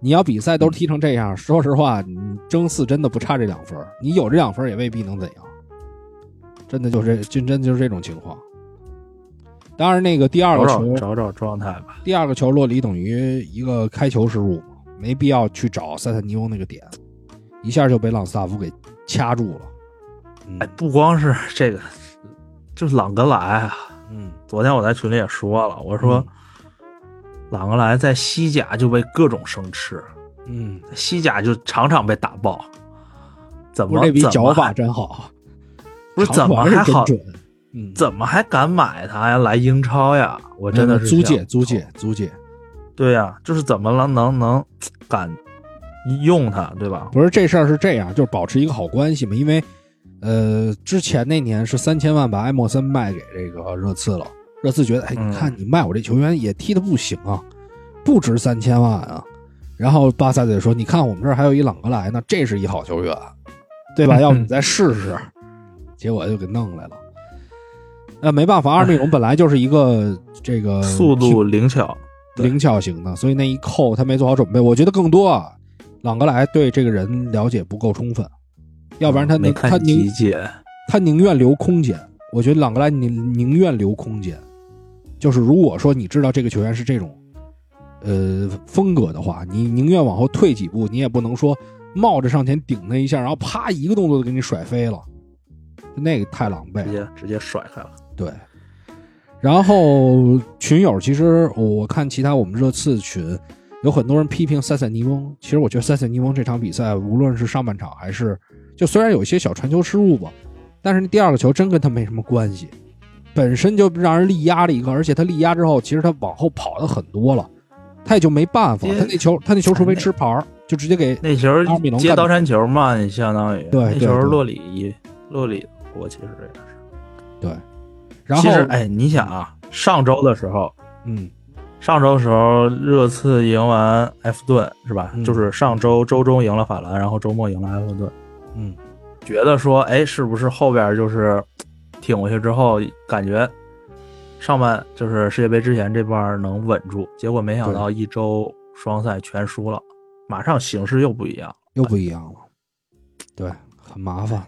Speaker 1: 你要比赛都踢成这样，说实话，你争四真的不差这两分，你有这两分也未必能怎样。真的就是真真就是这种情况。当然，那个第二个球，
Speaker 2: 找找状态吧。
Speaker 1: 第二个球洛里等于一个开球失误，没必要去找塞萨尼翁那个点，一下就被朗斯塔夫给掐住了。嗯
Speaker 2: 哎，不光是这个，就是朗格莱啊。
Speaker 1: 嗯，
Speaker 2: 昨天我在群里也说了，我说、朗格莱在西甲就被各种生吃，
Speaker 1: 嗯，
Speaker 2: 西甲就常常被打爆，怎么
Speaker 1: 这笔脚法真好，
Speaker 2: 不是怎么还好？怎么还敢买他呀？来英超呀？我真的是
Speaker 1: 租借租借租借，
Speaker 2: 对呀、就是怎么了能能敢用它，对吧？
Speaker 1: 不是这事儿是这样，就是保持一个好关系嘛。因为呃，之前那年是三千万把埃莫森卖给这个热刺了，热刺觉得，哎，
Speaker 2: 嗯
Speaker 1: 你看你卖我这球员也踢得不行啊，不值三千万啊。然后巴萨得说，你看我们这儿还有一朗格莱呢，这是一好球员，对吧？要不你再试试，结果就给弄来了。那没办法，阿尔米隆本来就是一个这个
Speaker 2: 速度灵巧，
Speaker 1: 灵巧型的，所以那一扣他没做好准备。我觉得更多啊，朗格莱对这个人了解不够充分，要不然他他宁，他宁愿留空间。我觉得朗格莱宁宁愿留空间，就是如果说你知道这个球员是这种呃风格的话，你宁愿往后退几步，你也不能说冒着上前顶他一下，然后啪一个动作就给你甩飞了，那个太狼狈了
Speaker 2: 直。接直接甩开了。
Speaker 1: 对，然后群友其实我看其他我们热刺群有很多人批评塞塞尼翁，其实我觉得塞塞尼翁这场比赛无论是上半场还是就虽然有一些小传球失误吧，但是第二个球真跟他没什么关系，本身就让人力压了一个，而且他力压之后，其实他往后跑的很多了，他也就没办法，他那球他那球除非吃牌儿，就直接给
Speaker 2: 那球
Speaker 1: 阿尔米隆干
Speaker 2: 接刀山球嘛，你相当于。
Speaker 1: 对
Speaker 2: 那球洛里洛里我其实也是。
Speaker 1: 对，然后
Speaker 2: 其实哎，你想啊，上周的时候，
Speaker 1: 嗯。
Speaker 2: 上周的时候热刺赢完埃弗顿是吧？
Speaker 1: 嗯。
Speaker 2: 就是上周周中赢了法兰，然后周末赢了埃弗顿，
Speaker 1: 嗯。
Speaker 2: 觉得说哎，是不是后边就是挺过去之后，感觉上半就是世界杯之前这半能稳住，结果没想到一周双赛全输了，马上形势又不一样，
Speaker 1: 又不一样了，对，很麻烦，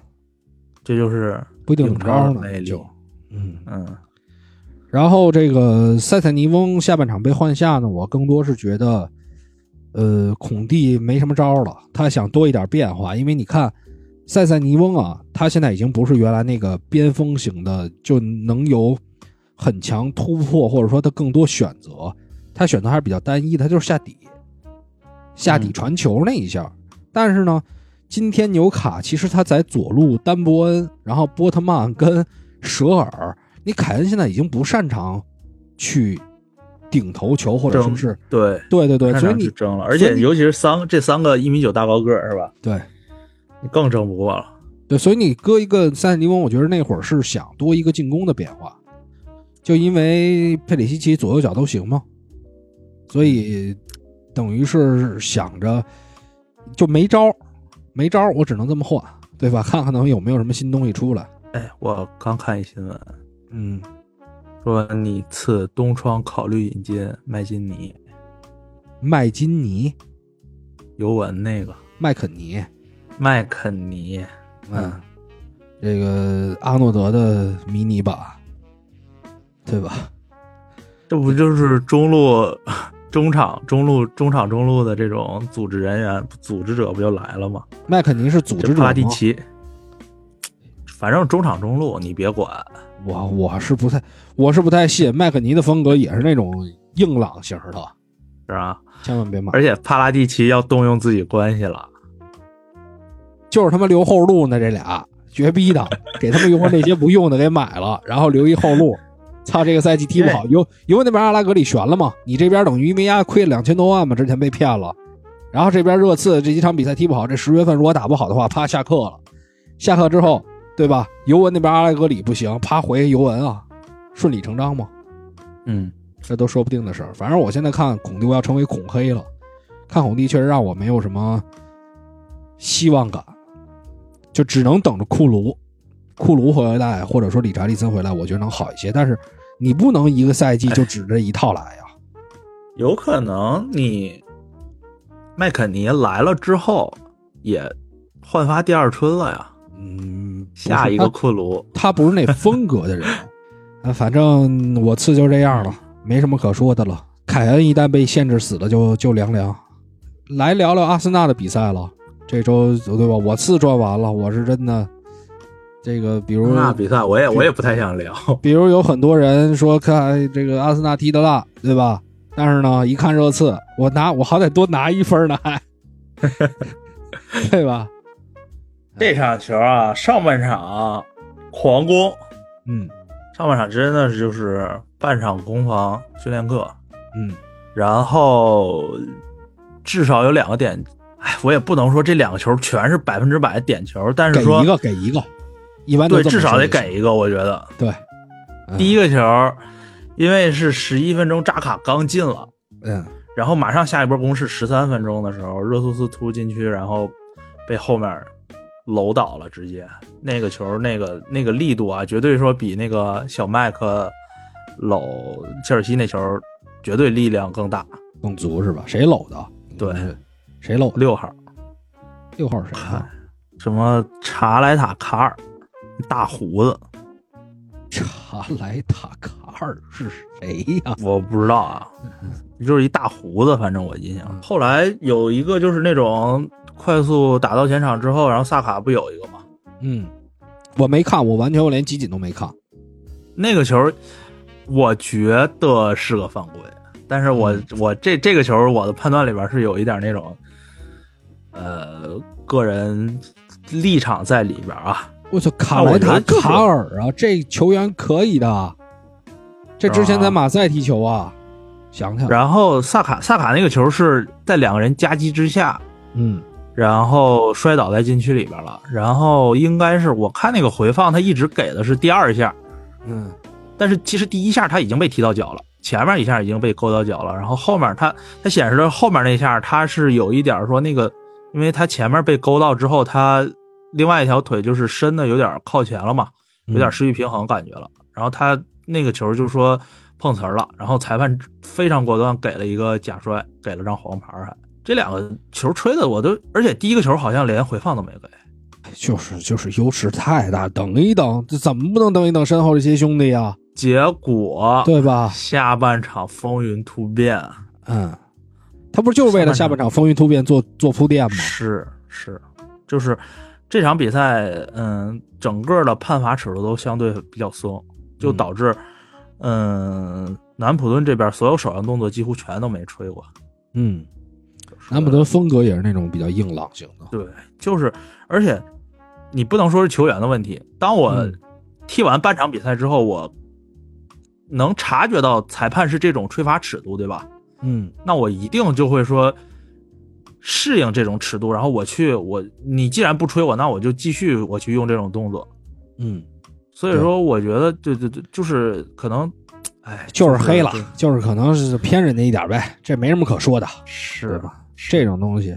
Speaker 2: 这就是
Speaker 1: 不一定怎么着呢
Speaker 2: 的魅力
Speaker 1: 就嗯。
Speaker 2: 嗯
Speaker 1: 然后这个塞塞尼翁下半场被换下呢，我更多是觉得，呃，孔蒂没什么招了，他想多一点变化，因为你看塞塞尼翁啊，他现在已经不是原来那个边锋型的，就能有很强突破，或者说他更多选择，他选择还是比较单一的，他就是下底，下底
Speaker 2: 嗯
Speaker 1: 传球那一下。但是呢，今天纽卡其实他在左路丹伯恩，然后波特曼跟舍尔。你凯恩现在已经不擅长去顶头球，或者说
Speaker 2: 争
Speaker 1: 是
Speaker 2: 对。
Speaker 1: 对对对，所以你
Speaker 2: 争了，而且尤其是三这三个一米九大高个儿是吧？
Speaker 1: 对
Speaker 2: 你更争不过了。
Speaker 1: 对，所以你搁一个塞尼翁，我觉得那会儿是想多一个进攻的变化，就因为佩里西奇左右脚都行嘛，所以等于是想着就没招儿，没招儿，我只能这么换，对吧？看看能有没有什么新东西出来。
Speaker 2: 哎，我刚看一新闻，
Speaker 1: 嗯，
Speaker 2: 说你次东窗考虑引进麦金尼、
Speaker 1: 麦金尼、
Speaker 2: 尤文那个
Speaker 1: 麦肯尼，
Speaker 2: 麦肯尼，
Speaker 1: 嗯，这个阿诺德的迷你版，对吧？
Speaker 2: 这不就是中路、中场、中路、中场、中路的这种组织人员、组织者不就来了吗？
Speaker 1: 麦肯尼是组织者吗？
Speaker 2: 帕拉蒂奇，反正中场、中路你别管，
Speaker 1: 我我是不太，我是不太信麦肯尼的风格也是那种硬朗型的，
Speaker 2: 是吧？
Speaker 1: 千万别买，
Speaker 2: 而且帕拉蒂奇要动用自己关系了，
Speaker 1: 就是他妈留后路呢，这俩绝逼的，给他们用那些不用的给买了，然后留一后路。操，这个赛季踢不好，尤尤文那边阿拉格里悬了嘛？你这边等于因为丫亏了两千多万嘛，之前被骗了。然后这边热刺这几场比赛踢不好，这十月份如果打不好的话，啪下课了。下课之后，对吧？尤文那边阿莱格里不行，啪回尤文啊，顺理成章嘛。
Speaker 2: 嗯，
Speaker 1: 这都说不定的事儿。反正我现在看孔蒂我要成为孔黑了，看孔蒂确实让我没有什么希望感，就只能等着库卢，库卢回来，或者说理查利森回来，我觉得能好一些。但是你不能一个赛季就指着一套来呀。
Speaker 2: 有可能你麦肯尼来了之后也焕发第二春了呀。
Speaker 1: 嗯，
Speaker 2: 下一个库卢，
Speaker 1: 他不是那风格的人。啊，反正我次就这样了，没什么可说的了。凯恩一旦被限制死了，就就凉凉。来聊聊阿森纳的比赛了。这周对吧？我次转完了，我是真的这个，比如
Speaker 2: 那比赛我也我也不太想聊。
Speaker 1: 比如有很多人说看这个阿森纳踢得烂，对吧？但是呢，一看热刺，我拿我好歹多拿一分呢，还 对吧？
Speaker 2: 这场球啊，上半场狂攻，
Speaker 1: 嗯。
Speaker 2: 上半场真的是就是半场攻防训练课，
Speaker 1: 嗯，
Speaker 2: 然后至少有两个点，哎，我也不能说这两个球全是百分之百点球，但是说
Speaker 1: 给一个给一个，一般都
Speaker 2: 对，至少得给一个，我觉得。
Speaker 1: 对。嗯。
Speaker 2: 第一个球，因为是十一分钟扎卡刚进了，
Speaker 1: 嗯。
Speaker 2: 然后马上下一波攻势十三分钟的时候，热苏斯突进去，然后被后面搂倒了，直接那个球那个那个力度啊，绝对说比那个小麦克搂切尔西那球绝对力量更大。
Speaker 1: 更足是吧？谁搂的？
Speaker 2: 对
Speaker 1: 嗯，谁搂的？
Speaker 2: 六号
Speaker 1: 六号是谁啊？
Speaker 2: 什么查莱塔卡尔，大胡子，
Speaker 1: 查莱塔卡尔是谁呀？
Speaker 2: 我不知道啊，就是一大胡子，反正我印象。后来有一个就是那种快速打到前场之后，然后萨卡不有一个吗？
Speaker 1: 嗯，我没看，我完全我连集锦都没看。
Speaker 2: 那个球，我觉得是个犯规，但是我、我这这个球，我的判断里边是有一点那种，呃，个人立场在里边啊。
Speaker 1: 我操，卡莱塔卡尔啊，这球员可以的，这之前在马赛踢球啊，想想，
Speaker 2: 然后萨卡萨卡那个球是在两个人夹击之下，
Speaker 1: 嗯
Speaker 2: 然后摔倒在禁区里边了。然后应该是我看那个回放，他一直给的是第二下，
Speaker 1: 嗯。
Speaker 2: 但是其实第一下他已经被踢到脚了，前面一下已经被勾到脚了，然后后面他他显示的后面那下他是有一点说那个，因为他前面被勾到之后，他另外一条腿就是伸的有点靠前了嘛，有点失去平衡感觉了，然后他那个球就说碰瓷儿了，然后裁判非常果断给了一个假摔，给了张黄牌还。这两个球吹的我都，而且第一个球好像连回放都没给。
Speaker 1: 就是就是优势太大，等一等，这怎么不能等一等身后这些兄弟呀？
Speaker 2: 结果
Speaker 1: 对吧？
Speaker 2: 下半场风云突变，
Speaker 1: 嗯，他不是就是为了下半场风云突变做做铺垫吗？
Speaker 2: 是是，就是这场比赛，嗯，整个的判罚尺度都相对比较松，就导致，嗯，南普顿这边所有手上动作几乎全都没吹过。
Speaker 1: 嗯，南普顿风格也是那种比较硬朗型的。
Speaker 2: 对，就是，而且你不能说是球员的问题。当我
Speaker 1: 嗯
Speaker 2: 踢完半场比赛之后，我能察觉到裁判是这种吹罚尺度，对吧？
Speaker 1: 嗯
Speaker 2: 那我一定就会说适应这种尺度，然后我去我你既然不吹我，那我就继续我去用这种动作。
Speaker 1: 嗯，
Speaker 2: 所以说，我觉得对对对，就是可能，哎，
Speaker 1: 就是黑了，就是可能是偏人家一点呗，这没什么可说的，
Speaker 2: 是
Speaker 1: 吧？这种东西，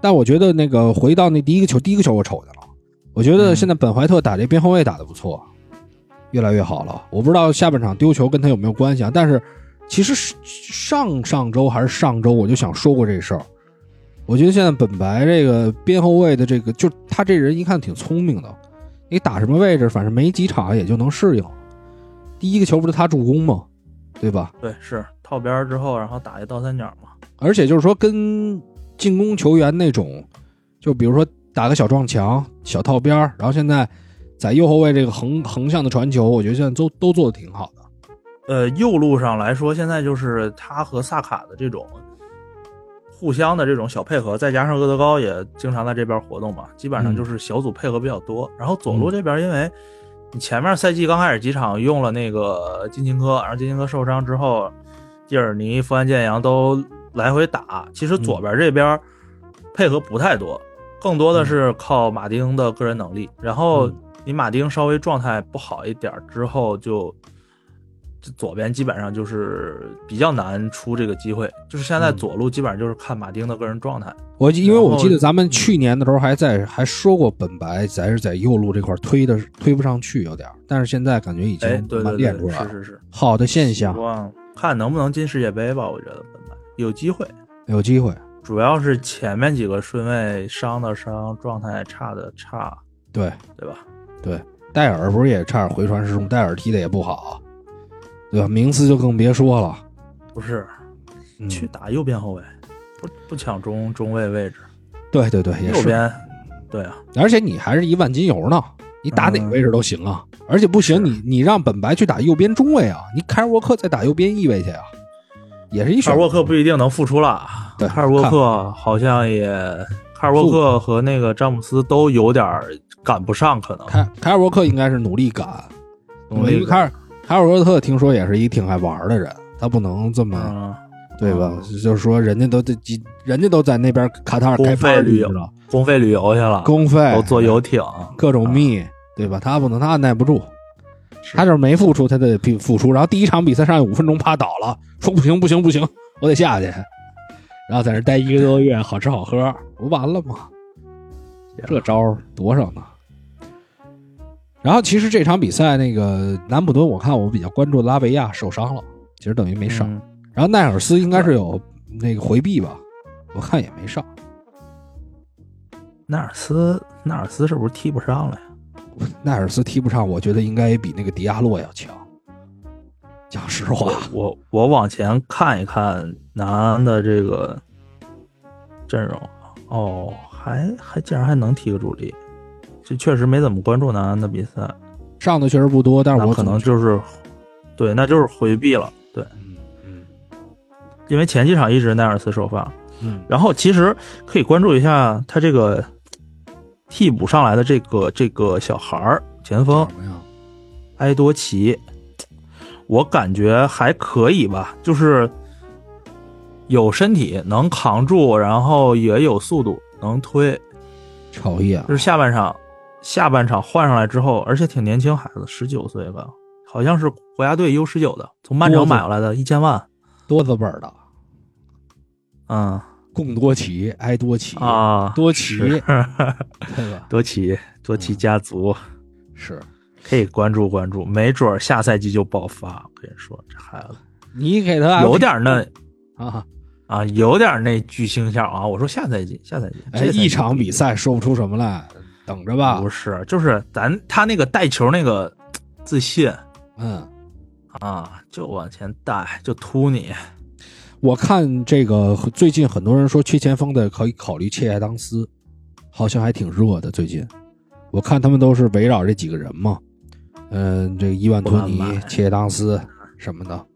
Speaker 1: 但我觉得那个回到那第一个球，第一个球我瞅见了，我觉得现在本怀特打这边后卫打得不错，越来越好了。我不知道下半场丢球跟他有没有关系啊，但是其实上上周还是上周我就想说过这事儿。我觉得现在本白这个边后卫的这个，就他这人一看挺聪明的，你打什么位置，反正没几场也就能适应。第一个球不是他助攻吗？对吧？
Speaker 2: 对是套边之后，然后打一倒三角嘛。
Speaker 1: 而且就是说，跟进攻球员那种，就比如说打个小撞墙、小套边儿，然后现在在右后卫这个横横向的传球，我觉得现在都都做的挺好的。
Speaker 2: 呃，右路上来说，现在就是他和萨卡的这种互相的这种小配合，再加上厄德高也经常在这边活动嘛，基本上就是小组配合比较多。然后左路这边，因为你前面赛季刚开始几场用了那个金琴科，然后金琴科受伤之后，蒂尔尼、富安健洋都来回打，其实左边这边配合不太多。更多的是靠马丁的个人能力。然后
Speaker 1: 嗯
Speaker 2: 你马丁稍微状态不好一点之后就，就左边基本上就是比较难出这个机会。就是现在
Speaker 1: 嗯
Speaker 2: 左路基本上就是看马丁的个人状态。
Speaker 1: 我记因为我记得咱们去年的时候还在还说过本白咱是在右路这块推的推不上去有点，但是现在感觉已经练出来了，
Speaker 2: 是是是，
Speaker 1: 好的现象
Speaker 2: 看能不能进世界杯吧。我觉得有机会，
Speaker 1: 有机会。
Speaker 2: 主要是前面几个顺位伤的伤，状态差的差，
Speaker 1: 对
Speaker 2: 对吧？
Speaker 1: 对，戴尔不是也差点回传失误，戴尔踢的也不好，对吧？名次就更别说了，
Speaker 2: 不是，
Speaker 1: 嗯、
Speaker 2: 去打右边后卫，不不抢中中卫位置，
Speaker 1: 对对对，也是。
Speaker 2: 右边，对啊，
Speaker 1: 而且你还是一万金油呢，你打哪个位置都行啊。而且不行，你你让本白去打右边中卫啊，你凯尔沃克再打右边翼位去啊，也是一选择。
Speaker 2: 卡尔沃克不一定能复出了。
Speaker 1: 对
Speaker 2: 卡尔沃克好像也，卡尔沃克和那个詹姆斯都有点儿赶不上，可能。
Speaker 1: 凯凯尔沃克应该是努力赶，
Speaker 2: 努力。
Speaker 1: 因为凯尔凯尔沃特听说也是一挺爱玩的人，他不能这么、
Speaker 2: 嗯，
Speaker 1: 对吧？就是说人家都得几，人家都在那边卡塔尔开
Speaker 2: 公费旅游
Speaker 1: 去了，
Speaker 2: 公费旅游去了，
Speaker 1: 公费。
Speaker 2: 都坐游艇，
Speaker 1: 各种蜜，对吧？他不能，他按耐不住，他就是没付出，他得付付出。然后第一场比赛上去五分钟趴倒了，说不行不行不行，我得下去。然后在那待一个多月，好吃好喝，不完了吗？这招多少呢？然后其实这场比赛，那个南普敦，我看我比较关注拉维亚受伤了，其实等于没上。
Speaker 2: 嗯
Speaker 1: 然后奈尔斯应该是有那个回避吧，我看也没上。
Speaker 2: 奈尔斯，奈尔斯是不是踢不上了呀？
Speaker 1: 奈尔斯踢不上，我觉得应该比那个迪亚洛要强。讲实话，
Speaker 2: 我我往前看一看南安的这个阵容，哦，还还竟然还能踢个主力，这确实没怎么关注南安的比赛，
Speaker 1: 上的确实不多，但是我
Speaker 2: 可能就是，对，那就是回避了，对，
Speaker 1: 嗯嗯。
Speaker 2: 因为前几场一直奈尔斯首发，
Speaker 1: 嗯。
Speaker 2: 然后其实可以关注一下他这个替补上来的这个这个小孩儿前锋？埃多奇，我感觉还可以吧，就是有身体能扛住，然后也有速度能推。
Speaker 1: 超一啊
Speaker 2: 就，是下半场下半场换上来之后，而且挺年轻孩子，十九岁吧，好像是国家队 U 十九的，从曼城买回来的，一千万。
Speaker 1: 多字辈儿的，
Speaker 2: 嗯
Speaker 1: 贡多奇、埃多奇、
Speaker 2: 啊，
Speaker 1: 多奇，
Speaker 2: 是
Speaker 1: 对吧？
Speaker 2: 多奇多奇家族。
Speaker 1: 是
Speaker 2: 可以关注关注，没准儿下赛季就爆发。我跟你说，这孩子
Speaker 1: 你给他
Speaker 2: 有点儿那
Speaker 1: 啊，
Speaker 2: 啊，有点儿那巨星相啊。我说下赛季，下赛季，
Speaker 1: 哎，
Speaker 2: 这
Speaker 1: 一场比赛说不出什么来，等着吧
Speaker 2: 不。是，就是咱他那个带球那个自信
Speaker 1: 嗯，
Speaker 2: 啊，就往前带，就突你。
Speaker 1: 我看这个最近很多人说缺前锋的可以考虑切亚当斯，好像还挺热的。最近我看他们都是围绕这几个人嘛，嗯，这个伊万托尼切亚当斯什么的，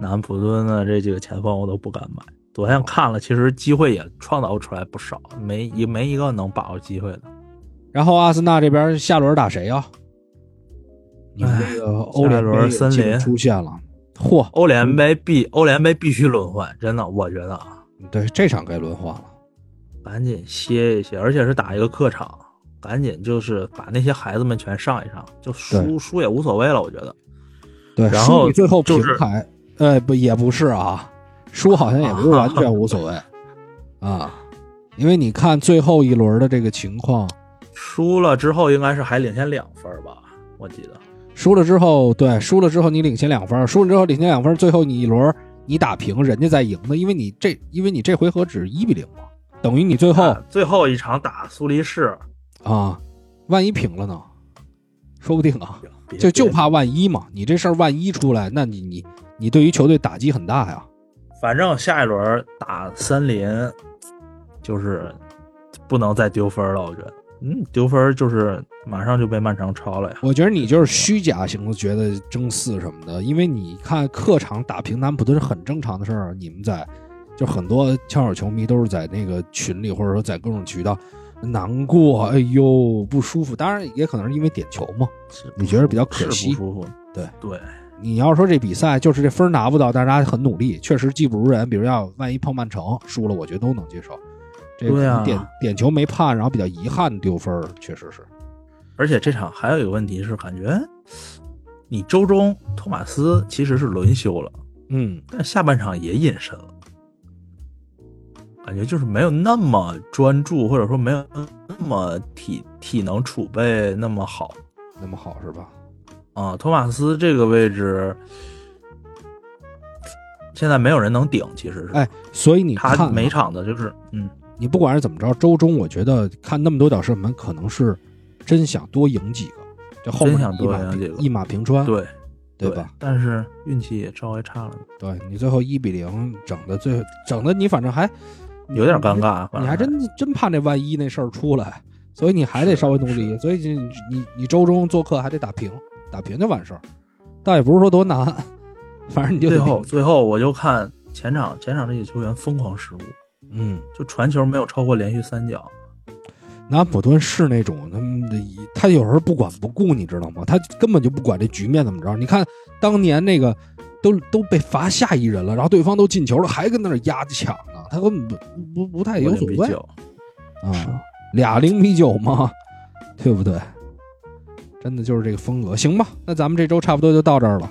Speaker 2: 南普敦的这几个前锋我都不敢买。昨天看了，其实机会也创造出来不少，没一没一个能把握机会的。
Speaker 1: 然后阿森纳这边下轮打谁啊？你们这个欧联杯出现了，嚯！
Speaker 2: 欧联杯必欧联杯必须轮换，真的，我觉得啊。
Speaker 1: 对，这场该轮换了。
Speaker 2: 赶紧歇一歇，而且是打一个客场，赶紧就是把那些孩子们全上一上，就输输也无所谓了，我觉得。
Speaker 1: 对，
Speaker 2: 然后
Speaker 1: 最后
Speaker 2: 就是
Speaker 1: 平还，呃，不也不是啊，输好像也不是完全无所谓 啊，因为你看最后一轮的这个情况，
Speaker 2: 输了之后应该是还领先两分吧，我记得。
Speaker 1: 输了之后，对，输了之后你领先两分，输了之后领先两分，最后你一轮你打平，人家再赢的，因为你这因为你这回合只是一比零嘛，等于你最后
Speaker 2: 啊最后一场打苏黎世，
Speaker 1: 啊，万一平了呢，说不定啊，就就怕万一嘛，你这事儿万一出来，那你你你对于球队打击很大呀。
Speaker 2: 反正下一轮打森林，就是不能再丢分了，我觉得。嗯，丢分就是马上就被曼城超了呀。
Speaker 1: 我觉得你就是虚假型的，觉得争四什么的，因为你看客场打平南普顿是很正常的事儿。你们在就很多枪手球迷都是在那个群里，或者说在各种渠道难过，哎呦不舒服。当然也可能是因为点球嘛。你觉得比较可惜
Speaker 2: 不舒服？
Speaker 1: 对
Speaker 2: 对，
Speaker 1: 你要说这比赛就是这分拿不到，但是大家很努力，确实技不如人。比如要万一碰曼城输了，我觉得都能接受。这
Speaker 2: 对啊
Speaker 1: 点点球没判，然后比较遗憾丢分儿，确实是。
Speaker 2: 而且这场还有一个问题是，感觉你周中托马斯其实是轮休了，
Speaker 1: 嗯，
Speaker 2: 但下半场也隐身了，感觉就是没有那么专注，或者说没有那么体体能储备那么好
Speaker 1: 那么好是吧？
Speaker 2: 啊。托马斯这个位置现在没有人能顶，其实是，
Speaker 1: 哎，所以你看
Speaker 2: 每场的就是嗯。
Speaker 1: 你不管是怎么着，周中我觉得看那么多脚射门，可能是真想多赢几个，就后
Speaker 2: 想
Speaker 1: 一马
Speaker 2: 多赢几个
Speaker 1: 一马平川，
Speaker 2: 对，
Speaker 1: 对吧？？
Speaker 2: 但是运气也稍微差了，
Speaker 1: 对你最后一比零整的最整的你反正还
Speaker 2: 有点尴尬。
Speaker 1: 你还真真怕那万一那事儿出来，所以你还得稍微努力。所以你你你周中做客还得打平，打平就完事儿，倒也不是说多难，反正你就
Speaker 2: 最后最后我就看前场前场这些球员疯狂失误，
Speaker 1: 嗯，
Speaker 2: 就传球没有超过连续三脚。
Speaker 1: 南安普顿是那种他们的一，他有时候不管不顾，你知道吗？他根本就不管这局面怎么着。你看当年那个都都被罚下一人了，然后对方都进球了，还跟那儿压着抢呢，他根本不不不太有所谓
Speaker 2: 0比9
Speaker 1: 啊，俩零比九嘛，对不对？真的就是这个风格，行吧？那咱们这周差不多就到这儿了，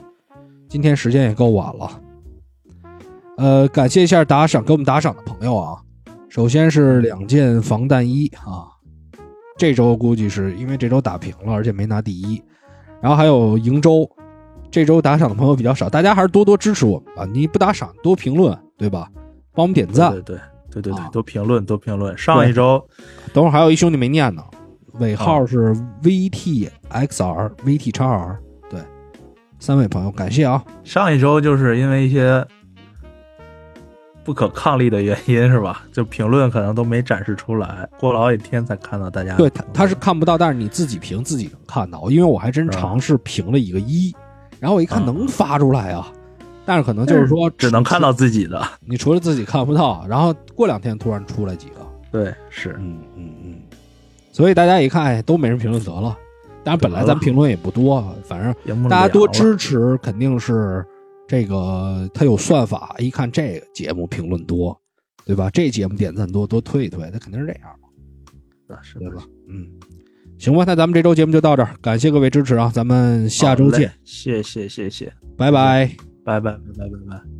Speaker 1: 今天时间也够晚了。呃，感谢一下打赏给我们打赏的朋友啊，首先是两件防弹衣啊，这周估计是因为这周打平了，而且没拿第一，然后还有瀛州，这周打赏的朋友比较少，大家还是多多支持我们吧。你不打赏多评论，对吧？帮我们点赞。
Speaker 2: 对对对对对
Speaker 1: 啊，
Speaker 2: 多评论多评论。上一周
Speaker 1: 等会儿还有一兄弟没念呢，尾号是 VTXR、VT 叉 R，对，三位朋友感谢啊。
Speaker 2: 上一周就是因为一些不可抗力的原因，是吧？就评论可能都没展示出来，过了好几天才看到大家。
Speaker 1: 对他他是看不到，但是你自己评自己能看到，因为我还真尝试评了一个一，然后我一看
Speaker 2: 啊
Speaker 1: 能发出来啊，但是可能就是说
Speaker 2: 只能看到自己的。
Speaker 1: 你除了自己看不到，然后过两天突然出来几个，
Speaker 2: 对，是
Speaker 1: 嗯嗯嗯，所以大家一看哎都没人评论得了，当然本来咱评论也不多，反正大家多支持，肯定是这个他有算法，一看这个节目评论多，对吧？这节目点赞多，多推一推，他肯定是这样嘛，
Speaker 2: 是的
Speaker 1: 对吧？嗯，行吧，那咱们这周节目就到这儿，感谢各位支持啊，咱们下周见，
Speaker 2: 谢谢谢谢，
Speaker 1: 拜拜。
Speaker 2: 拜拜拜拜拜拜。